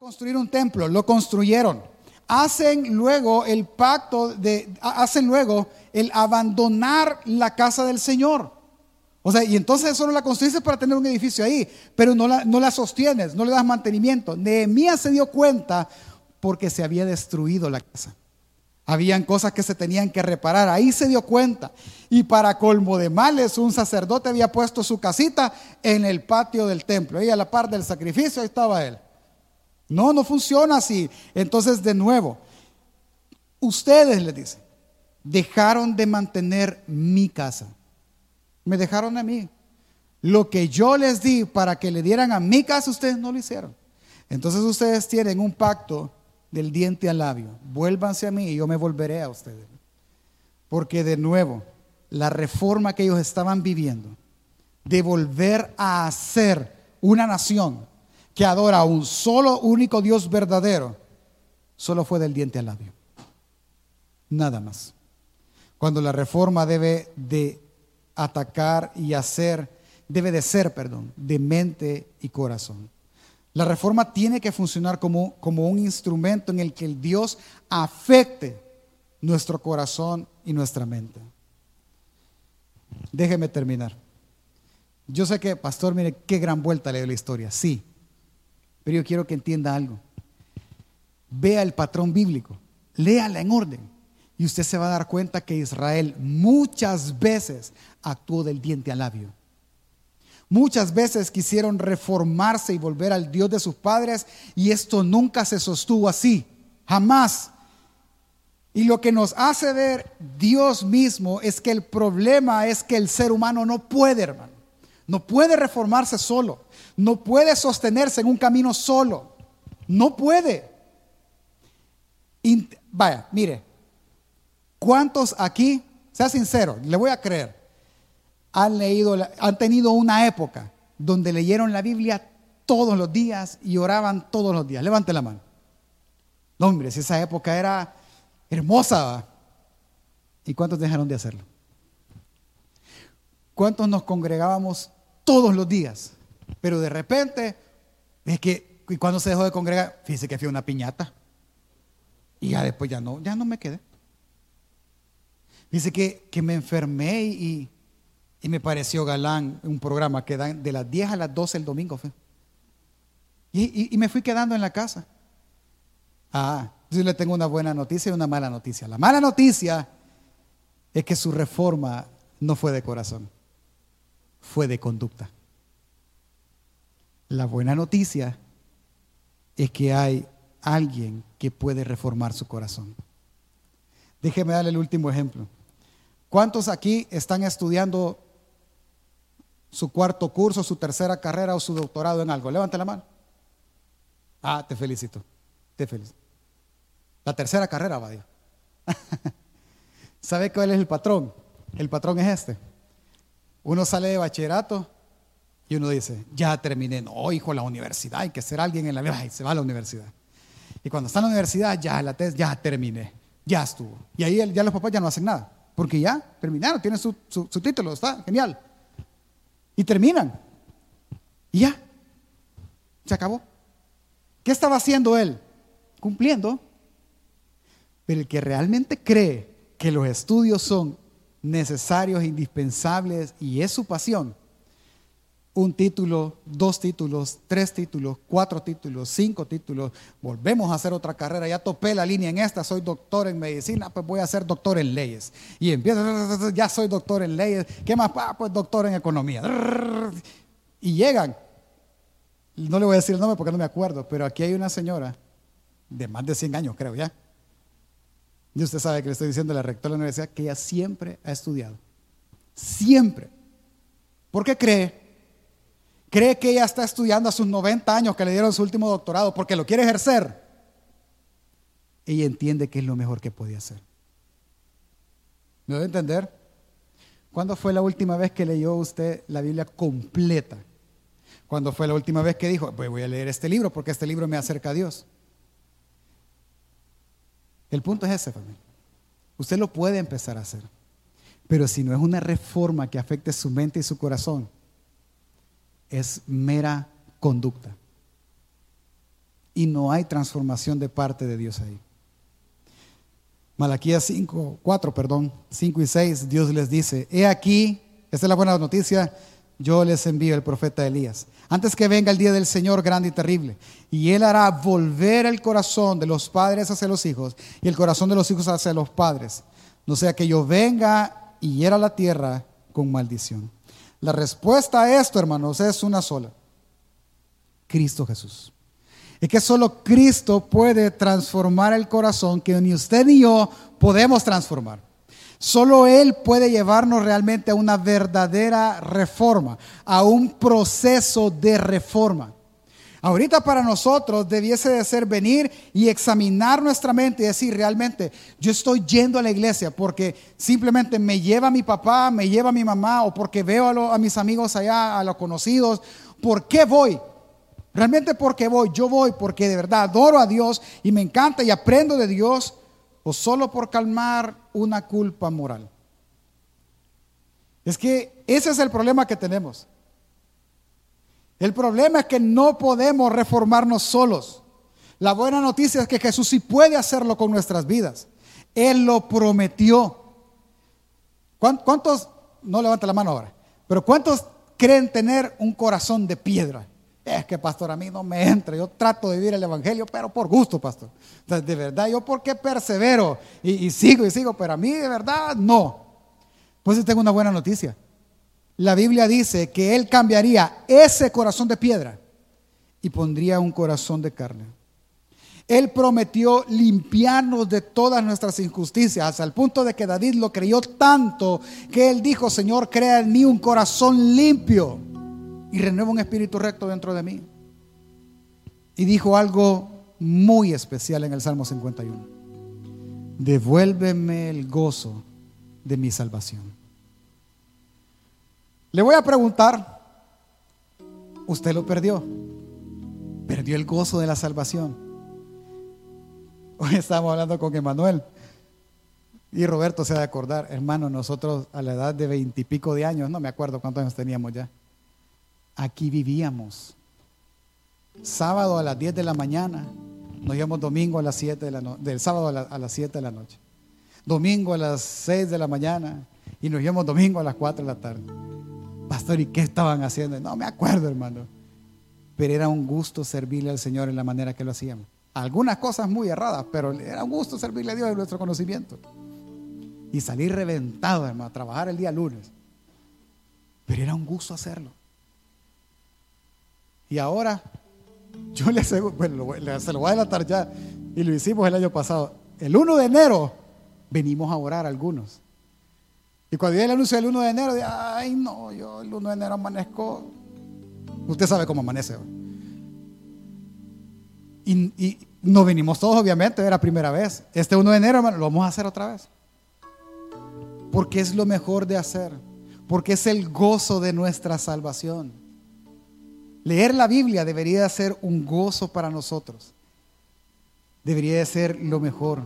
Construir un templo, lo construyeron. Hacen luego el pacto de, hacen luego el abandonar la casa del Señor. O sea, y entonces solo la construiste para tener un edificio ahí, pero no la, no la sostienes, no le das mantenimiento. Nehemías se dio cuenta porque se había destruido la casa. Habían cosas que se tenían que reparar. Ahí se dio cuenta. Y para colmo de males, un sacerdote había puesto su casita en el patio del templo. Ahí a la par del sacrificio, ahí estaba él. No, no funciona así. Entonces, de nuevo, ustedes, le dicen, dejaron de mantener mi casa. Me dejaron a mí. Lo que yo les di para que le dieran a mi casa, ustedes no lo hicieron. Entonces ustedes tienen un pacto del diente al labio. Vuélvanse a mí y yo me volveré a ustedes. Porque de nuevo, la reforma que ellos estaban viviendo, de volver a ser una nación que adora a un solo único Dios verdadero, solo fue del diente al labio. Nada más. Cuando la reforma debe de atacar y hacer, debe de ser, perdón, de mente y corazón. La reforma tiene que funcionar como, como un instrumento en el que el Dios afecte nuestro corazón y nuestra mente. Déjeme terminar. Yo sé que, pastor, mire qué gran vuelta le dio la historia, sí, pero yo quiero que entienda algo. Vea el patrón bíblico, léala en orden. Y usted se va a dar cuenta que Israel muchas veces actuó del diente al labio. Muchas veces quisieron reformarse y volver al Dios de sus padres y esto nunca se sostuvo así, jamás. Y lo que nos hace ver Dios mismo es que el problema es que el ser humano no puede, hermano. No puede reformarse solo. No puede sostenerse en un camino solo. No puede. vaya, mire, ¿Cuántos aquí, sea sincero, le voy a creer, han leído, han tenido una época donde leyeron la Biblia todos los días y oraban todos los días? Levante la mano. No, hombre, si esa época era hermosa. ¿Y cuántos dejaron de hacerlo? ¿Cuántos nos congregábamos todos los días? Pero de repente, es que, ¿y cuando se dejó de congregar? Fíjese que fui una piñata. Y ya después ya no, ya no me quedé. Dice que, me enfermé y, me pareció galán un programa que dan de las 10 a las 12 el domingo. Y, y, me fui quedando en la casa. Ah, yo le tengo una buena noticia y una mala noticia. La mala noticia es que su reforma no fue de corazón, fue de conducta. La buena noticia es que hay alguien que puede reformar su corazón. Déjeme darle el último ejemplo. ¿Cuántos aquí están estudiando su cuarto curso, su tercera carrera o su doctorado en algo? Levante la mano. Ah, te felicito. Te felicito. La tercera carrera, vaya. ¿Sabe cuál es el patrón? El patrón es este. Uno sale de bachillerato y uno dice, ya terminé. No, hijo, la universidad, hay que ser alguien en la vida. Y se va a la universidad. Y cuando está en la universidad, ya la test, ya terminé. Ya estuvo. Y ahí ya los papás ya no hacen nada. Porque ya terminaron, tienen su, título, está genial. Y terminan. Y ya. Se acabó. ¿Qué estaba haciendo él? Cumpliendo. Pero el que realmente cree que los estudios son necesarios, indispensables y es su pasión, un título, dos títulos, tres títulos, cuatro títulos, cinco títulos, volvemos a hacer otra carrera, ya topé la línea en esta, soy doctor en medicina, pues voy a ser doctor en leyes. Y empiezo, ya soy doctor en leyes, ¿qué más? Ah, pues doctor en economía. Y llegan, no le voy a decir el nombre porque no me acuerdo, pero aquí hay una señora de más de 100 años, creo ya. Y usted sabe que le estoy diciendo la rectora de la universidad que ella siempre ha estudiado. Siempre. ¿Por qué cree? Cree que ella está estudiando a sus 90 años que le dieron su último doctorado porque lo quiere ejercer, ella entiende que es lo mejor que puede hacer. ¿Me debe entender? ¿Cuándo fue la última vez que leyó usted la Biblia completa? ¿Cuándo fue la última vez que dijo, pues voy a leer este libro porque este libro me acerca a Dios? El punto es ese, familia. Usted lo puede empezar a hacer, pero si no es una reforma que afecte su mente y su corazón, es mera conducta. Y no hay transformación de parte de Dios ahí. Malaquías 5, 4, perdón, 5 y 6, Dios les dice, he aquí, esta es la buena noticia, yo les envío el profeta Elías, antes que venga el día del Señor grande y terrible. Y él hará volver el corazón de los padres hacia los hijos y el corazón de los hijos hacia los padres. No sea que yo venga y hiera la tierra con maldición. La respuesta a esto, hermanos, es una sola. Cristo Jesús. Es que solo Cristo puede transformar el corazón que ni usted ni yo podemos transformar. Solo Él puede llevarnos realmente a una verdadera reforma, a un proceso de reforma. Ahorita para nosotros debiese de ser venir y examinar nuestra mente y decir realmente, yo estoy yendo a la iglesia porque simplemente me lleva mi papá, me lleva mi mamá o porque veo a, a mis amigos allá, a los conocidos. ¿Por qué voy? Realmente porque voy, yo voy porque de verdad adoro a Dios y me encanta y aprendo de Dios o solo por calmar una culpa moral. Es que ese es el problema que tenemos. El problema es que no podemos reformarnos solos. La buena noticia es que Jesús sí puede hacerlo con nuestras vidas. Él lo prometió. ¿Cuántos, no levanta la mano ahora, pero cuántos creen tener un corazón de piedra? Es que, pastor, a mí no me entra. Yo trato de vivir el Evangelio, pero por gusto, pastor. de verdad, yo porque persevero y, y, sigo y sigo, pero a mí de verdad no. Pues tengo una buena noticia. La Biblia dice que Él cambiaría ese corazón de piedra y pondría un corazón de carne. Él prometió limpiarnos de todas nuestras injusticias, hasta el punto de que David lo creyó tanto que Él dijo, Señor, crea en mí un corazón limpio y renueva un espíritu recto dentro de mí. Y dijo algo muy especial en el Salmo 51. Devuélveme el gozo de mi salvación. Le voy a preguntar, usted lo perdió, perdió el gozo de la salvación. Hoy estamos hablando con Emanuel y Roberto se ha de acordar, hermano, nosotros a la edad de veintipico de años, no me acuerdo cuántos años teníamos ya aquí vivíamos. Sábado a las 10 de la mañana, nos íbamos domingo a las 7 de la noche, del sábado a, las 7 de la noche. Domingo a las 6 de la mañana y nos íbamos domingo a las 4 de la tarde. Pastor, ¿y qué estaban haciendo? No me acuerdo, hermano. Pero era un gusto servirle al Señor en la manera que lo hacíamos. Algunas cosas muy erradas, pero era un gusto servirle a Dios en nuestro conocimiento. Y salir reventado, hermano, a trabajar el día lunes. Pero era un gusto hacerlo. Y ahora, yo le aseguro, bueno, se lo voy a adelantar ya, y lo hicimos el año pasado. El 1 de enero venimos a orar algunos. Y cuando viene el anuncio del 1 de enero, ay no, yo el 1 de enero amanezco. Usted sabe cómo amanece. Y, y no venimos todos, obviamente, era primera vez. Este 1 de enero, hermano, lo vamos a hacer otra vez. Porque es lo mejor de hacer. Porque es el gozo de nuestra salvación. Leer la Biblia debería ser un gozo para nosotros. Debería de ser lo mejor.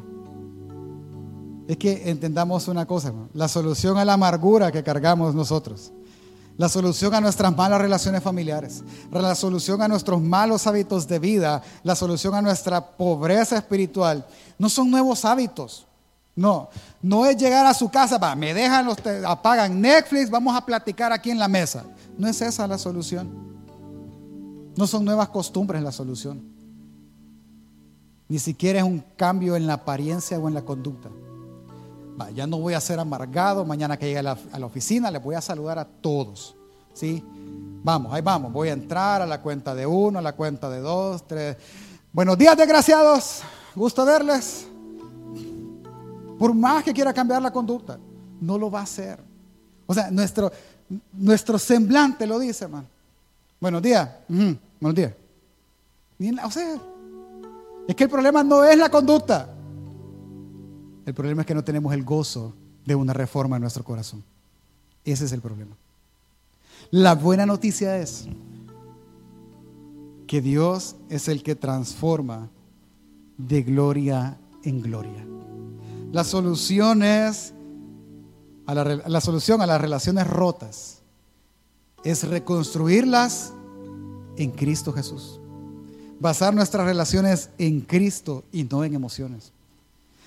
Es que entendamos una cosa, la solución a la amargura que cargamos nosotros, la solución a nuestras malas relaciones familiares, la solución a nuestros malos hábitos de vida, la solución a nuestra pobreza espiritual, no son nuevos hábitos. No, no es llegar a su casa, va, me dejan, los, apagan Netflix, vamos a platicar aquí en la mesa. No es esa la solución. No son nuevas costumbres la solución. Ni siquiera es un cambio en la apariencia o en la conducta. Ya no voy a ser amargado. Mañana que llegue a la, oficina le voy a saludar a todos. ¿sí? Vamos, ahí vamos. Voy a entrar a la cuenta de uno, a la cuenta de dos, tres. Buenos días, desgraciados. Gusto verles. Por más que quiera cambiar la conducta, no lo va a hacer. O sea, nuestro, nuestro semblante lo dice, hermano. Buenos días. Buenos días. O sea, es que el problema no es la conducta. El problema es que no tenemos el gozo de una reforma en nuestro corazón. Ese es el problema. La buena noticia es que Dios es el que transforma de gloria en gloria. La solución es a la, la solución a las relaciones rotas es reconstruirlas en Cristo Jesús. Basar nuestras relaciones en Cristo y no en emociones.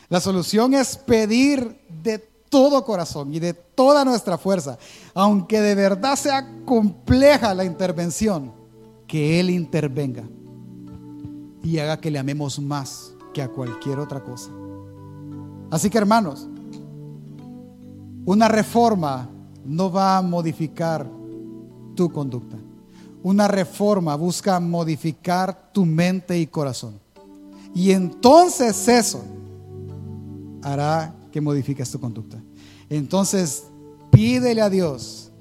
La solución es pedir de todo corazón y de toda nuestra fuerza, aunque de verdad sea compleja la intervención, que Él intervenga y haga que le amemos más que a cualquier otra cosa. Así que hermanos, una reforma no va a modificar tu conducta. Una reforma busca modificar tu mente y corazón. Y entonces eso hará que modifiques tu conducta. Entonces, pídele a Dios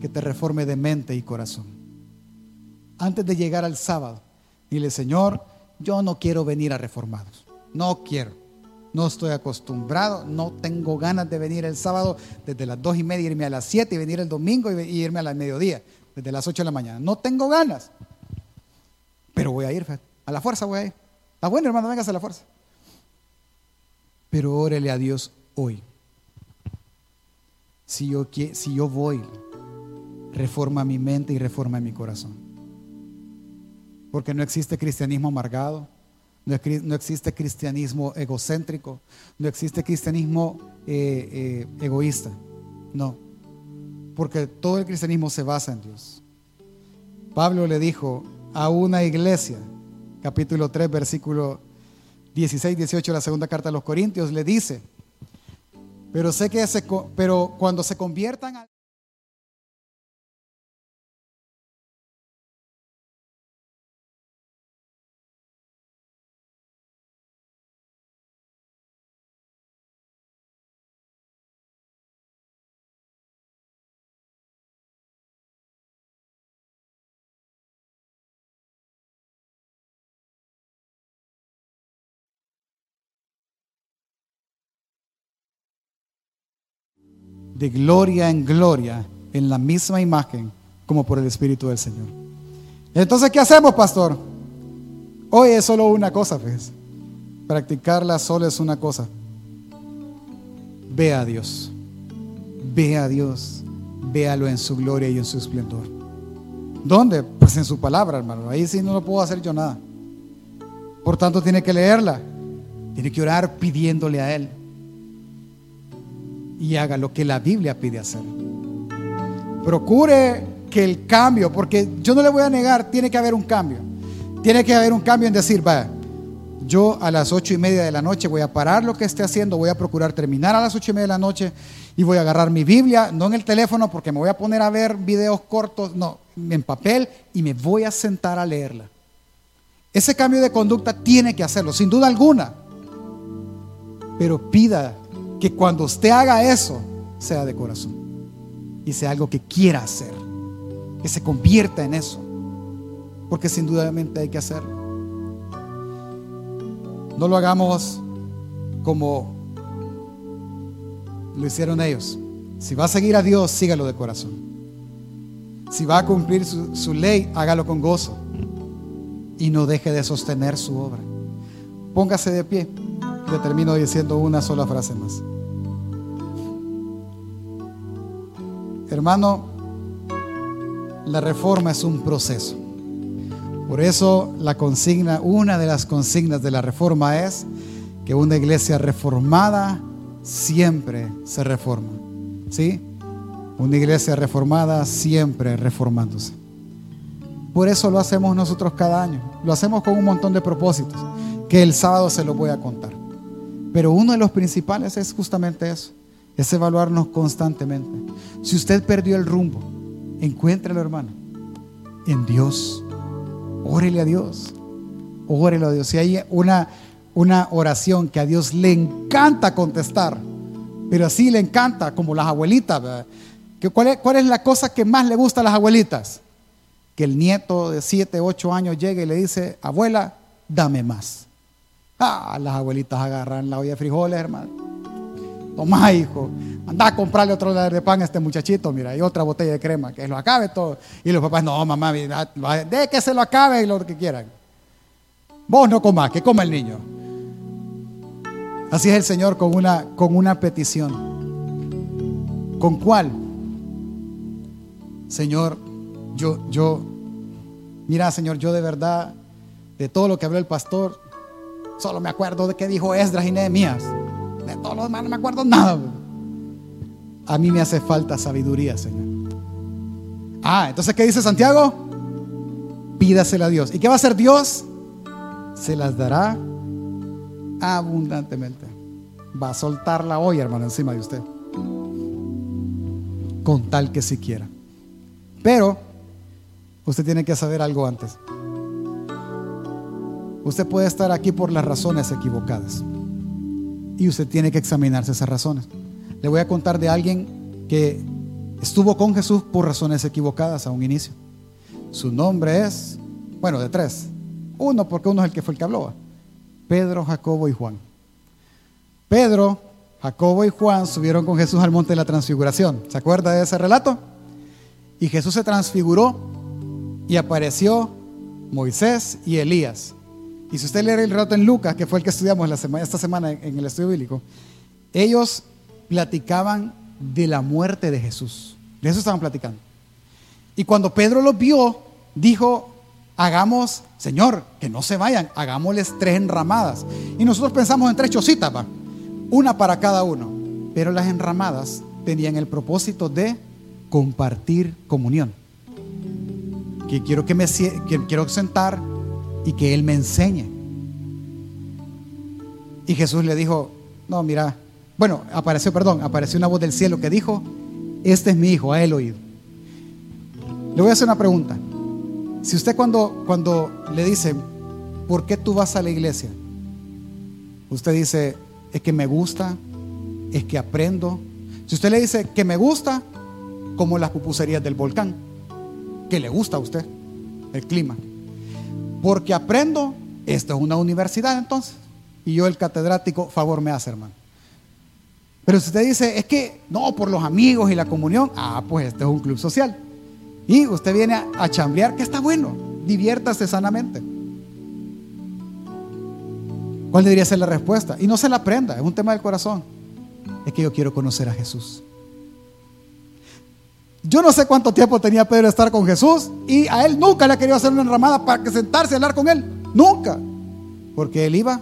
que te reforme de mente y corazón. Antes de llegar al sábado, dile, Señor, yo no quiero venir a reformados. No quiero. No estoy acostumbrado, no tengo ganas de venir el sábado desde las dos y media, irme a las siete y venir el domingo y irme a la mediodía, desde las ocho de la mañana. No tengo ganas, pero voy a ir, a la fuerza voy a ir. Está bueno, hermano, vengas a la fuerza. Pero órele a Dios hoy. Si yo, si yo voy, reforma mi mente y reforma mi corazón. Porque no existe cristianismo amargado, no existe cristianismo egocéntrico, no existe cristianismo eh, eh, egoísta. No, porque todo el cristianismo se basa en Dios. Pablo le dijo a una iglesia, capítulo 3, versículo 16, 18 de la segunda carta a los Corintios, le dice, pero sé que pero cuando se conviertan a de gloria en gloria en la misma imagen como por el Espíritu del Señor. Entonces, ¿qué hacemos, pastor? Hoy es solo una cosa, pues. Practicarla solo es una cosa. Ve a Dios. Ve a Dios. Véalo en su gloria y en su esplendor. ¿Dónde? Pues en su palabra, hermano. Ahí sí no lo puedo hacer yo nada. Por tanto, tiene que leerla. Tiene que orar pidiéndole a Él y haga lo que la Biblia pide hacer. Procure que el cambio, porque yo no le voy a negar, tiene que haber un cambio. Tiene que haber un cambio en decir, vaya, yo a las ocho y media de la noche voy a parar lo que esté haciendo, voy a procurar terminar a las ocho y media de la noche y voy a agarrar mi Biblia, no en el teléfono porque me voy a poner a ver videos cortos, no, en papel y me voy a sentar a leerla. Ese cambio de conducta tiene que hacerlo, sin duda alguna. Pero pida que cuando usted haga eso, sea de corazón y sea algo que quiera hacer, que se convierta en eso, porque sin dudamente hay que hacerlo. No lo hagamos como lo hicieron ellos. Si va a seguir a Dios, sígalo de corazón. Si va a cumplir su, su ley, hágalo con gozo y no deje de sostener su obra. Póngase de pie. Le termino diciendo una sola frase más. Hermano, la reforma es un proceso. Por eso la consigna, una de las consignas de la reforma es que una iglesia reformada siempre se reforma. ¿Sí? Una iglesia reformada siempre reformándose. Por eso lo hacemos nosotros cada año. Lo hacemos con un montón de propósitos, que el sábado se los voy a contar. Pero uno de los principales es justamente eso, es evaluarnos constantemente. Si usted perdió el rumbo, encuéntrelo, hermano, en Dios. Órele a Dios. Órele a Dios. Si hay una, una oración que a Dios le encanta contestar, pero así le encanta, como las abuelitas. ¿Cuál, es, ¿Cuál es la cosa que más le gusta a las abuelitas? Que el nieto de 7, 8 años llegue y le dice, abuela, dame más. Ah, las abuelitas agarran la olla de frijoles, hermano. Toma, hijo, anda a comprarle otro de pan a este muchachito, mira, y otra botella de crema, que lo acabe todo. Y los papás, no, mamá, de que se lo acabe y lo que quieran. Vos no comas, que coma el niño. Así es el Señor con una, con una petición. ¿Con cuál? Señor, yo, yo, mira, Señor, yo de verdad, de todo lo que habló el pastor, Solo me acuerdo de qué dijo Esdras y Nehemías. De todos los demás no me acuerdo nada. a mí me hace falta sabiduría, Señor. Ah, entonces, ¿qué dice Santiago? Pídasela a Dios. ¿Y qué va a hacer Dios? Se las dará abundantemente. Va a soltar la olla, hermano, encima de usted. Con tal que si quiera. Pero usted tiene que saber algo antes. Usted puede estar aquí por las razones equivocadas. Y usted tiene que examinarse esas razones. Le voy a contar de alguien que estuvo con Jesús por razones equivocadas a un inicio. Su nombre es, bueno, de tres. Uno, porque uno es el que fue el que habló. Pedro, Jacobo y Juan. Pedro, Jacobo y Juan subieron con Jesús al monte de la transfiguración. ¿Se acuerda de ese relato? Y Jesús se transfiguró y apareció Moisés y Elías. Y si usted lee el relato en Lucas, que fue el que estudiamos esta semana en el estudio bíblico, ellos platicaban de la muerte de Jesús. De eso estaban platicando. Y cuando Pedro los vio, dijo, hagamos, Señor, que no se vayan, hagámosles tres enramadas. Y nosotros pensamos en tres chocitas, una para cada uno. Pero las enramadas tenían el propósito de compartir comunión. Que quiero que me quiero sentar y que él me enseñe. Y Jesús le dijo, "No, mira, bueno, apareció, perdón, apareció una voz del cielo que dijo, "Este es mi hijo, a él oído." Le voy a hacer una pregunta. Si usted cuando, cuando le dice, ¿por qué tú vas a la iglesia? Usted dice, es que me gusta, es que aprendo. Si usted le dice que me gusta, como las pupuserías del volcán, que le gusta a usted el clima. Porque aprendo, esto es una universidad entonces. Y yo el catedrático, favor me hace, hermano. Pero si usted dice, es que no, por los amigos y la comunión, ah, pues este es un club social. Y usted viene a, chambrear, que está bueno, diviértase sanamente. ¿Cuál debería ser la respuesta? Y no se la aprenda, es un tema del corazón. Es que yo quiero conocer a Jesús. Yo no sé cuánto tiempo tenía Pedro estar con Jesús y a él nunca le ha querido hacer una enramada para que sentarse y hablar con él. Nunca. Porque él iba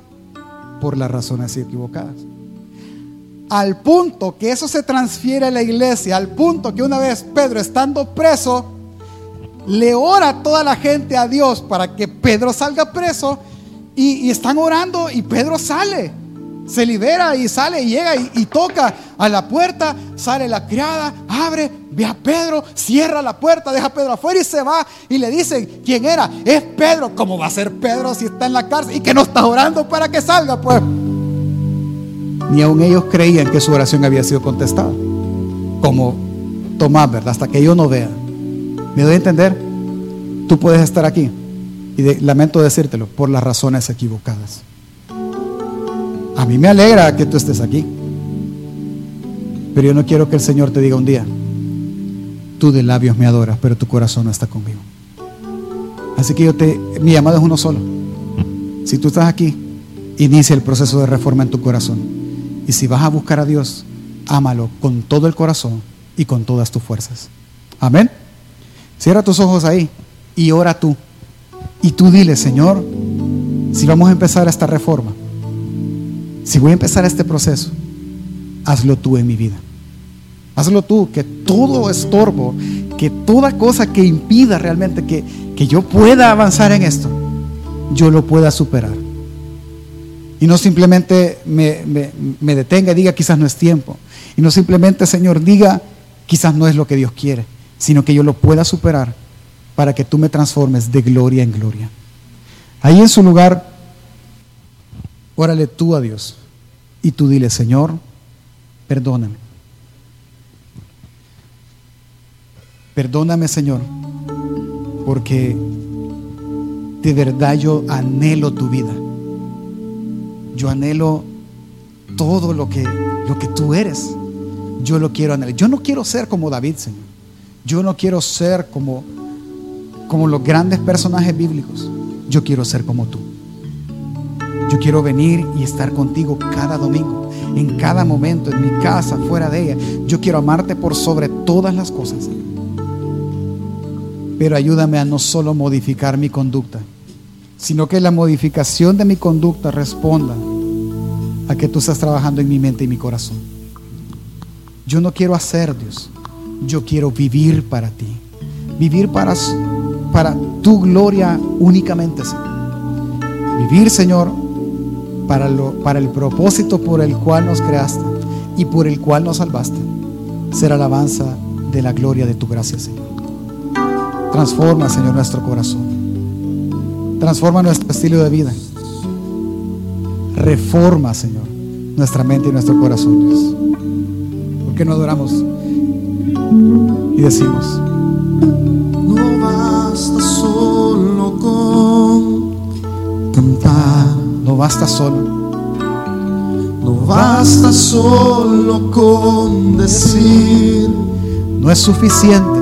por las razones equivocadas. Al punto que eso se transfiere a la iglesia, al punto que una vez Pedro estando preso, le ora toda la gente a Dios para que Pedro salga preso y, están orando y Pedro sale, se libera y sale y llega y, toca a la puerta, sale la criada, abre, ve a Pedro, cierra la puerta, deja a Pedro afuera y se va y le dicen, ¿quién era? Es Pedro, ¿cómo va a ser Pedro si está en la cárcel y que no está orando para que salga? Pues ni aun ellos creían que su oración había sido contestada, como Tomás, ¿verdad? Hasta que yo no vea. ¿Me doy a entender? Tú puedes estar aquí. Y lamento decírtelo, por las razones equivocadas. A mí me alegra que tú estés aquí. Pero yo no quiero que el Señor te diga un día, tú de labios me adoras, pero tu corazón no está conmigo. Así que yo te, mi llamado es uno solo. Si tú estás aquí, inicia el proceso de reforma en tu corazón. Y si vas a buscar a Dios, ámalo con todo el corazón y con todas tus fuerzas. Amén. Cierra tus ojos ahí y ora tú. Y tú dile, Señor, si vamos a empezar esta reforma, si voy a empezar este proceso, hazlo tú en mi vida. Hazlo tú, que todo estorbo, que toda cosa que impida realmente que, que yo pueda avanzar en esto, yo lo pueda superar. Y no simplemente me, me, me detenga y diga quizás no es tiempo. Y no simplemente, Señor, diga quizás no es lo que Dios quiere sino que yo lo pueda superar para que tú me transformes de gloria en gloria. Ahí en su lugar, órale tú a Dios y tú dile, Señor, perdóname. Perdóname, Señor, porque de verdad yo anhelo tu vida. Yo anhelo todo lo que, lo que tú eres. Yo lo quiero anhelar. Yo no quiero ser como David, Señor. Yo no quiero ser como, como los grandes personajes bíblicos. Yo quiero ser como tú. Yo quiero venir y estar contigo cada domingo, en cada momento, en mi casa, fuera de ella. Yo quiero amarte por sobre todas las cosas. Pero ayúdame a no solo modificar mi conducta, sino que la modificación de mi conducta responda a que tú estás trabajando en mi mente y mi corazón. Yo no quiero hacer, Dios. Yo quiero vivir para ti. Vivir para, para tu gloria únicamente, Señor. Vivir, Señor, para, lo, para el propósito por el cual nos creaste y por el cual nos salvaste. Ser alabanza de la gloria de tu gracia, Señor. Transforma, Señor, nuestro corazón. Transforma nuestro estilo de vida. Reforma, Señor, nuestra mente y nuestro corazón, Dios. ¿Por qué no adoramos y decimos? No basta solo con cantar. No basta solo. No basta solo con decir. No es suficiente.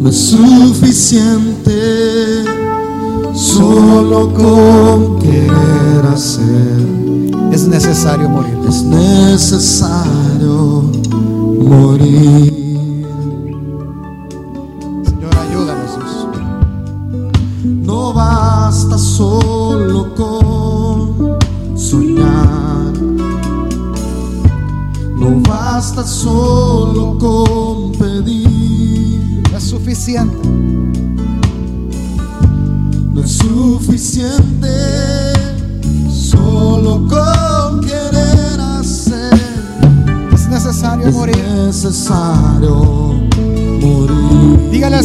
No es suficiente solo con querer hacer. Es necesario morir. Es necesario morir.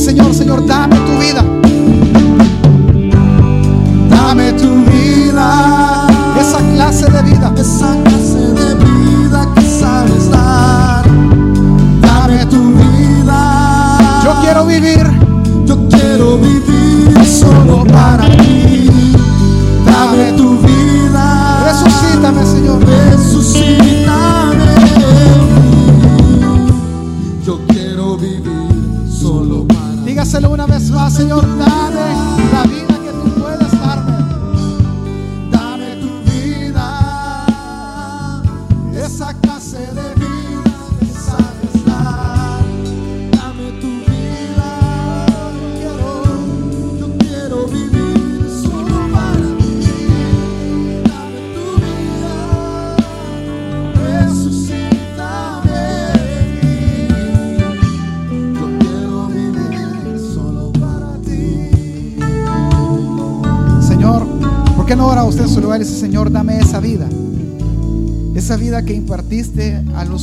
Señor, Señor, dame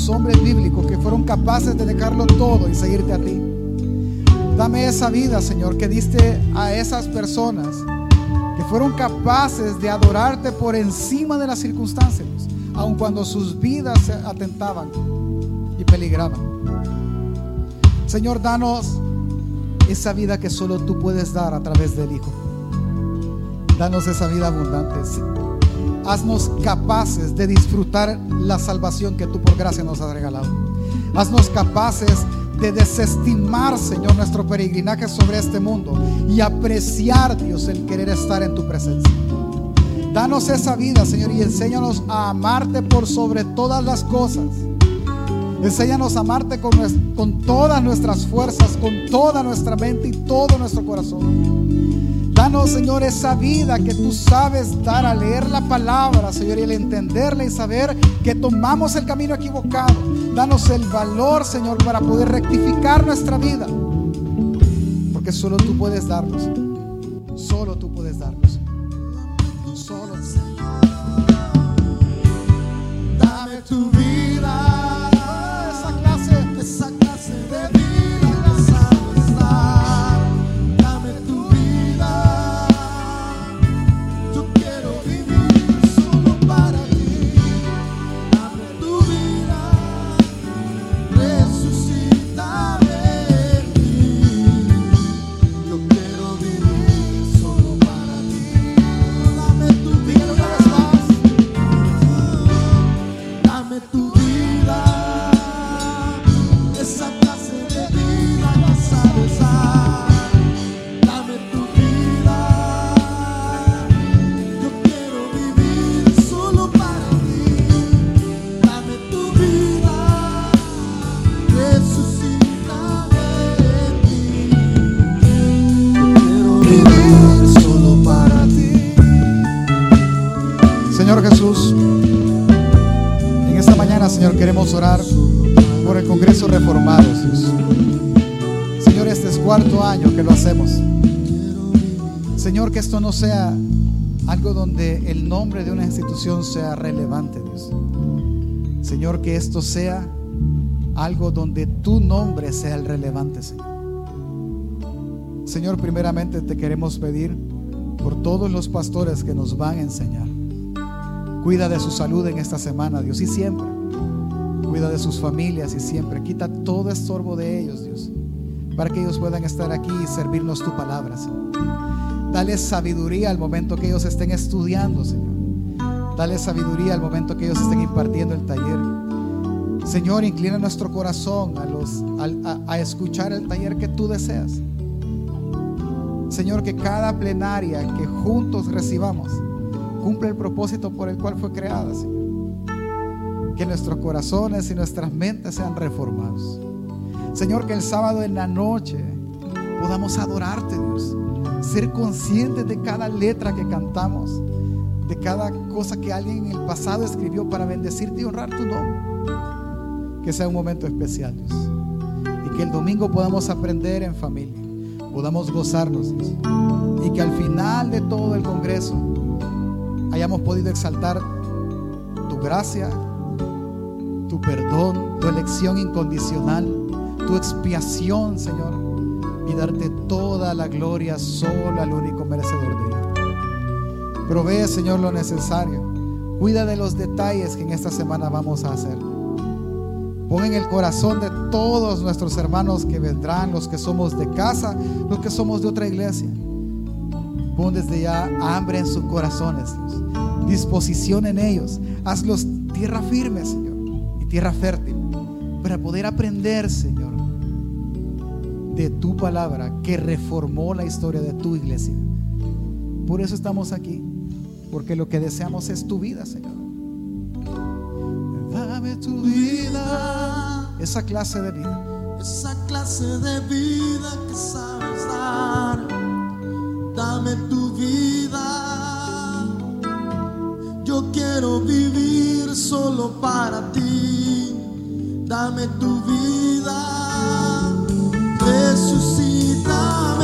hombres bíblicos que fueron capaces de dejarlo todo y seguirte a ti. Dame esa vida, Señor, que diste a esas personas que fueron capaces de adorarte por encima de las circunstancias, aun cuando sus vidas se atentaban y peligraban. Señor, danos esa vida que solo tú puedes dar a través del Hijo. Danos esa vida abundante. Haznos capaces de disfrutar la salvación que tú por gracia nos has regalado. Haznos capaces de desestimar, Señor, nuestro peregrinaje sobre este mundo y apreciar, Dios, el querer estar en tu presencia. Danos esa vida, Señor, y enséñanos a amarte por sobre todas las cosas. Enséñanos a amarte con, con todas nuestras fuerzas, con toda nuestra mente y todo nuestro corazón. Danos, Señor, esa vida que tú sabes dar a leer la palabra, Señor, y el entenderla y saber que tomamos el camino equivocado. Danos el valor, Señor, para poder rectificar nuestra vida. Porque solo tú puedes darnos. Solo tú puedes darnos. Solo Dame tu vida, queremos orar por el Congreso Reformados, Dios. Señor, este es cuarto año que lo hacemos. Señor, que esto no sea algo donde el nombre de una institución sea relevante, Dios. Señor, que esto sea algo donde tu nombre sea el relevante, Señor. Señor, primeramente te queremos pedir por todos los pastores que nos van a enseñar. Cuida de su salud en esta semana, Dios, y siempre. De sus familias y siempre. Quita todo estorbo de ellos, Dios, para que ellos puedan estar aquí y servirnos tu palabra, Señor. Dale sabiduría al momento que ellos estén estudiando, Señor. Dale sabiduría al momento que ellos estén impartiendo el taller. Señor, inclina nuestro corazón a, los, a- a escuchar el taller que tú deseas. Señor, que cada plenaria que juntos recibamos cumple el propósito por el cual fue creada, Señor. Que nuestros corazones y nuestras mentes sean reformados. Señor, que el sábado en la noche podamos adorarte, Dios. Ser conscientes de cada letra que cantamos, de cada cosa que alguien en el pasado escribió para bendecirte y honrar tu nombre. Que sea un momento especial, Dios. Y que el domingo podamos aprender en familia, podamos gozarnos, Dios. Y que al final de todo el Congreso hayamos podido exaltar tu gracia, tu perdón, tu elección incondicional, tu expiación, Señor, y darte toda la gloria solo al único merecedor de ella. Provee, Señor, lo necesario. Cuida de los detalles que en esta semana vamos a hacer. Pon en el corazón de todos nuestros hermanos que vendrán, los que somos de casa, los que somos de otra iglesia. Pon desde ya hambre en sus corazones, Dios. Disposición en ellos. Hazlos tierra firme, Señor, tierra fértil, para poder aprender, Señor, de tu palabra que reformó la historia de tu iglesia. Por eso estamos aquí, porque lo que deseamos es tu vida, Señor. Dame tu vida, esa clase de vida. esa clase de vida que sabes dar. Dame tu vida. Yo quiero vivir solo para ti. Dame tu vida. Resucítame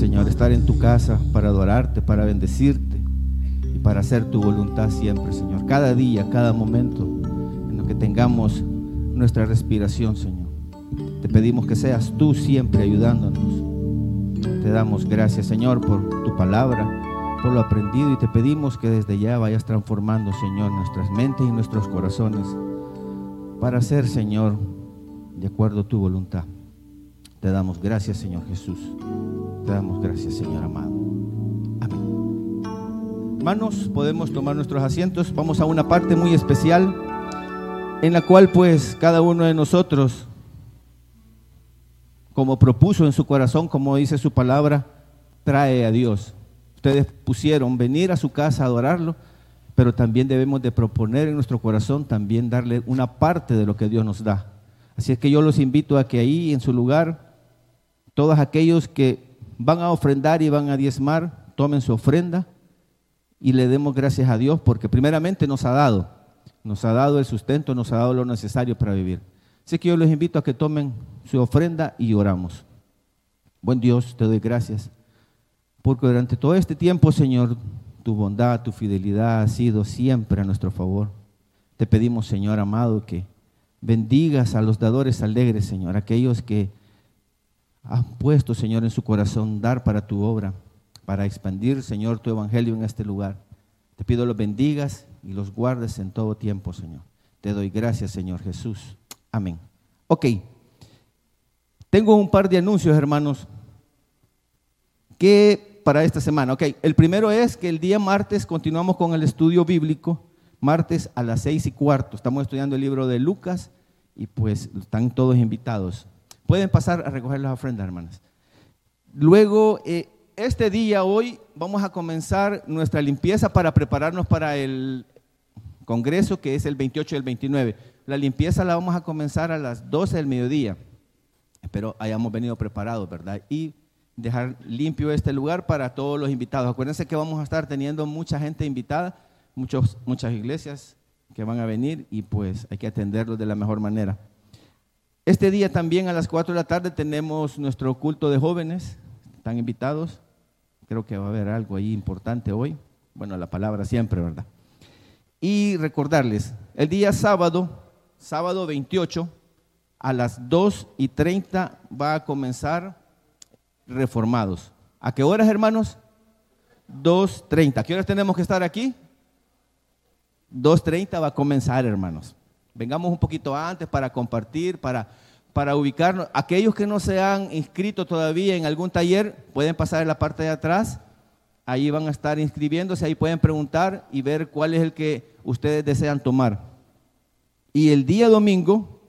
Señor, estar en tu casa para adorarte, para bendecirte y para hacer tu voluntad siempre, Señor. Cada día, cada momento en lo que tengamos nuestra respiración, Señor. Te pedimos que seas tú siempre ayudándonos. Te damos gracias, Señor, por tu palabra, por lo aprendido y te pedimos que desde ya vayas transformando, Señor, nuestras mentes y nuestros corazones para hacer, Señor, de acuerdo a tu voluntad. Te damos gracias, Señor Jesús. Te damos gracias, Señor amado. Amén. Hermanos, podemos tomar nuestros asientos. Vamos a una parte muy especial en la cual pues cada uno de nosotros, como propuso en su corazón, como dice su palabra, trae a Dios. Ustedes pusieron venir a su casa a adorarlo, pero también debemos de proponer en nuestro corazón también darle una parte de lo que Dios nos da. Así es que yo los invito a que ahí en su lugar, todos aquellos que van a ofrendar y van a diezmar, tomen su ofrenda y le demos gracias a Dios porque primeramente nos ha dado, nos ha dado el sustento, nos ha dado lo necesario para vivir. Así que yo les invito a que tomen su ofrenda y oramos. Buen Dios, te doy gracias porque durante todo este tiempo, Señor, tu bondad, tu fidelidad ha sido siempre a nuestro favor. Te pedimos, Señor amado, que bendigas a los dadores alegres, Señor, aquellos que han puesto, Señor, en su corazón dar para tu obra, para expandir, Señor, tu evangelio en este lugar. Te pido los bendigas y los guardes en todo tiempo, Señor. Te doy gracias, Señor Jesús. Amén. Ok. Tengo un par de anuncios, hermanos, que para esta semana. Ok, el primero es que el día martes continuamos con el estudio bíblico, martes a las seis y cuarto. Estamos estudiando el libro de Lucas y pues están todos invitados. Pueden pasar a recoger las ofrendas, hermanas. Luego, eh, este día, hoy, vamos a comenzar nuestra limpieza para prepararnos para el congreso que es el 28 y el 29. La limpieza la vamos a comenzar a las 12 del mediodía. Espero hayamos venido preparados, ¿verdad? Y dejar limpio este lugar para todos los invitados. Acuérdense que vamos a estar teniendo mucha gente invitada, muchos, muchas iglesias que van a venir y pues hay que atenderlos de la mejor manera. Este día también a las 4 de la tarde tenemos nuestro culto de jóvenes, están invitados. Creo que va a haber algo ahí importante hoy. Bueno, la palabra siempre, ¿verdad? Y recordarles, el día sábado, sábado 28, a las 2 y 30 va a comenzar Reformados. ¿A qué horas, hermanos? 2.30. ¿A qué horas tenemos que estar aquí? 2.30 va a comenzar, hermanos. Vengamos un poquito antes para compartir, para, para ubicarnos. Aquellos que no se han inscrito todavía en algún taller, pueden pasar en la parte de atrás. Ahí van a estar inscribiéndose, ahí pueden preguntar y ver cuál es el que ustedes desean tomar. Y el día domingo,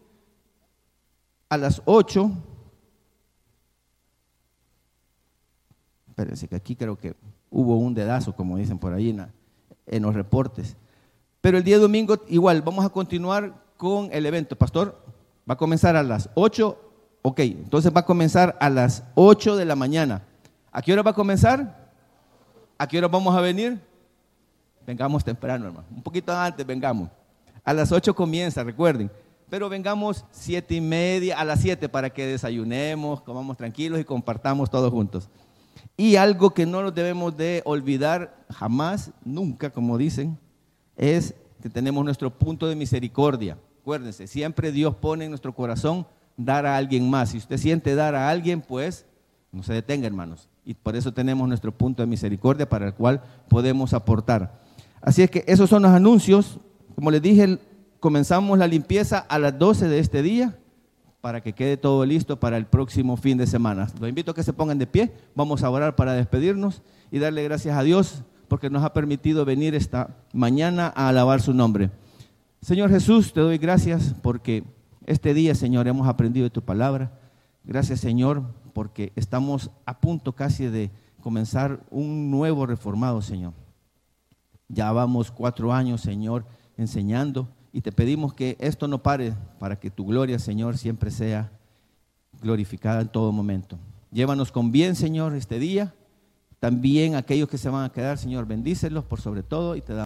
a las 8, espérense que aquí creo que hubo un dedazo, como dicen por ahí en, en los reportes. Pero el día domingo igual, vamos a continuar con el evento. Pastor, va a comenzar a las 8, ok, entonces va a comenzar a las 8 de la mañana. ¿A qué hora va a comenzar? ¿A qué hora vamos a venir? Vengamos temprano, hermano. Un poquito antes, vengamos. A las 8 comienza, recuerden. Pero vengamos siete y media, a las 7 para que desayunemos, comamos tranquilos y compartamos todos juntos. Y algo que no nos debemos de olvidar jamás, nunca, como dicen, es que tenemos nuestro punto de misericordia. Acuérdense, siempre Dios pone en nuestro corazón dar a alguien más. Si usted siente dar a alguien, pues no se detenga, hermanos. Y por eso tenemos nuestro punto de misericordia para el cual podemos aportar. Así es que esos son los anuncios. Como les dije, comenzamos la limpieza a las 12 de este día para que quede todo listo para el próximo fin de semana. Los invito a que se pongan de pie. Vamos a orar para despedirnos y darle gracias a Dios porque nos ha permitido venir esta mañana a alabar su nombre. Señor Jesús, te doy gracias porque este día, Señor, hemos aprendido de tu palabra. Gracias, Señor, porque estamos a punto casi de comenzar un nuevo reformado, Señor. Ya vamos cuatro años, Señor, enseñando y te pedimos que esto no pare para que tu gloria, Señor, siempre sea glorificada en todo momento. Llévanos con bien, Señor, este día. También aquellos que se van a quedar, Señor, bendícelos por sobre todo y te damos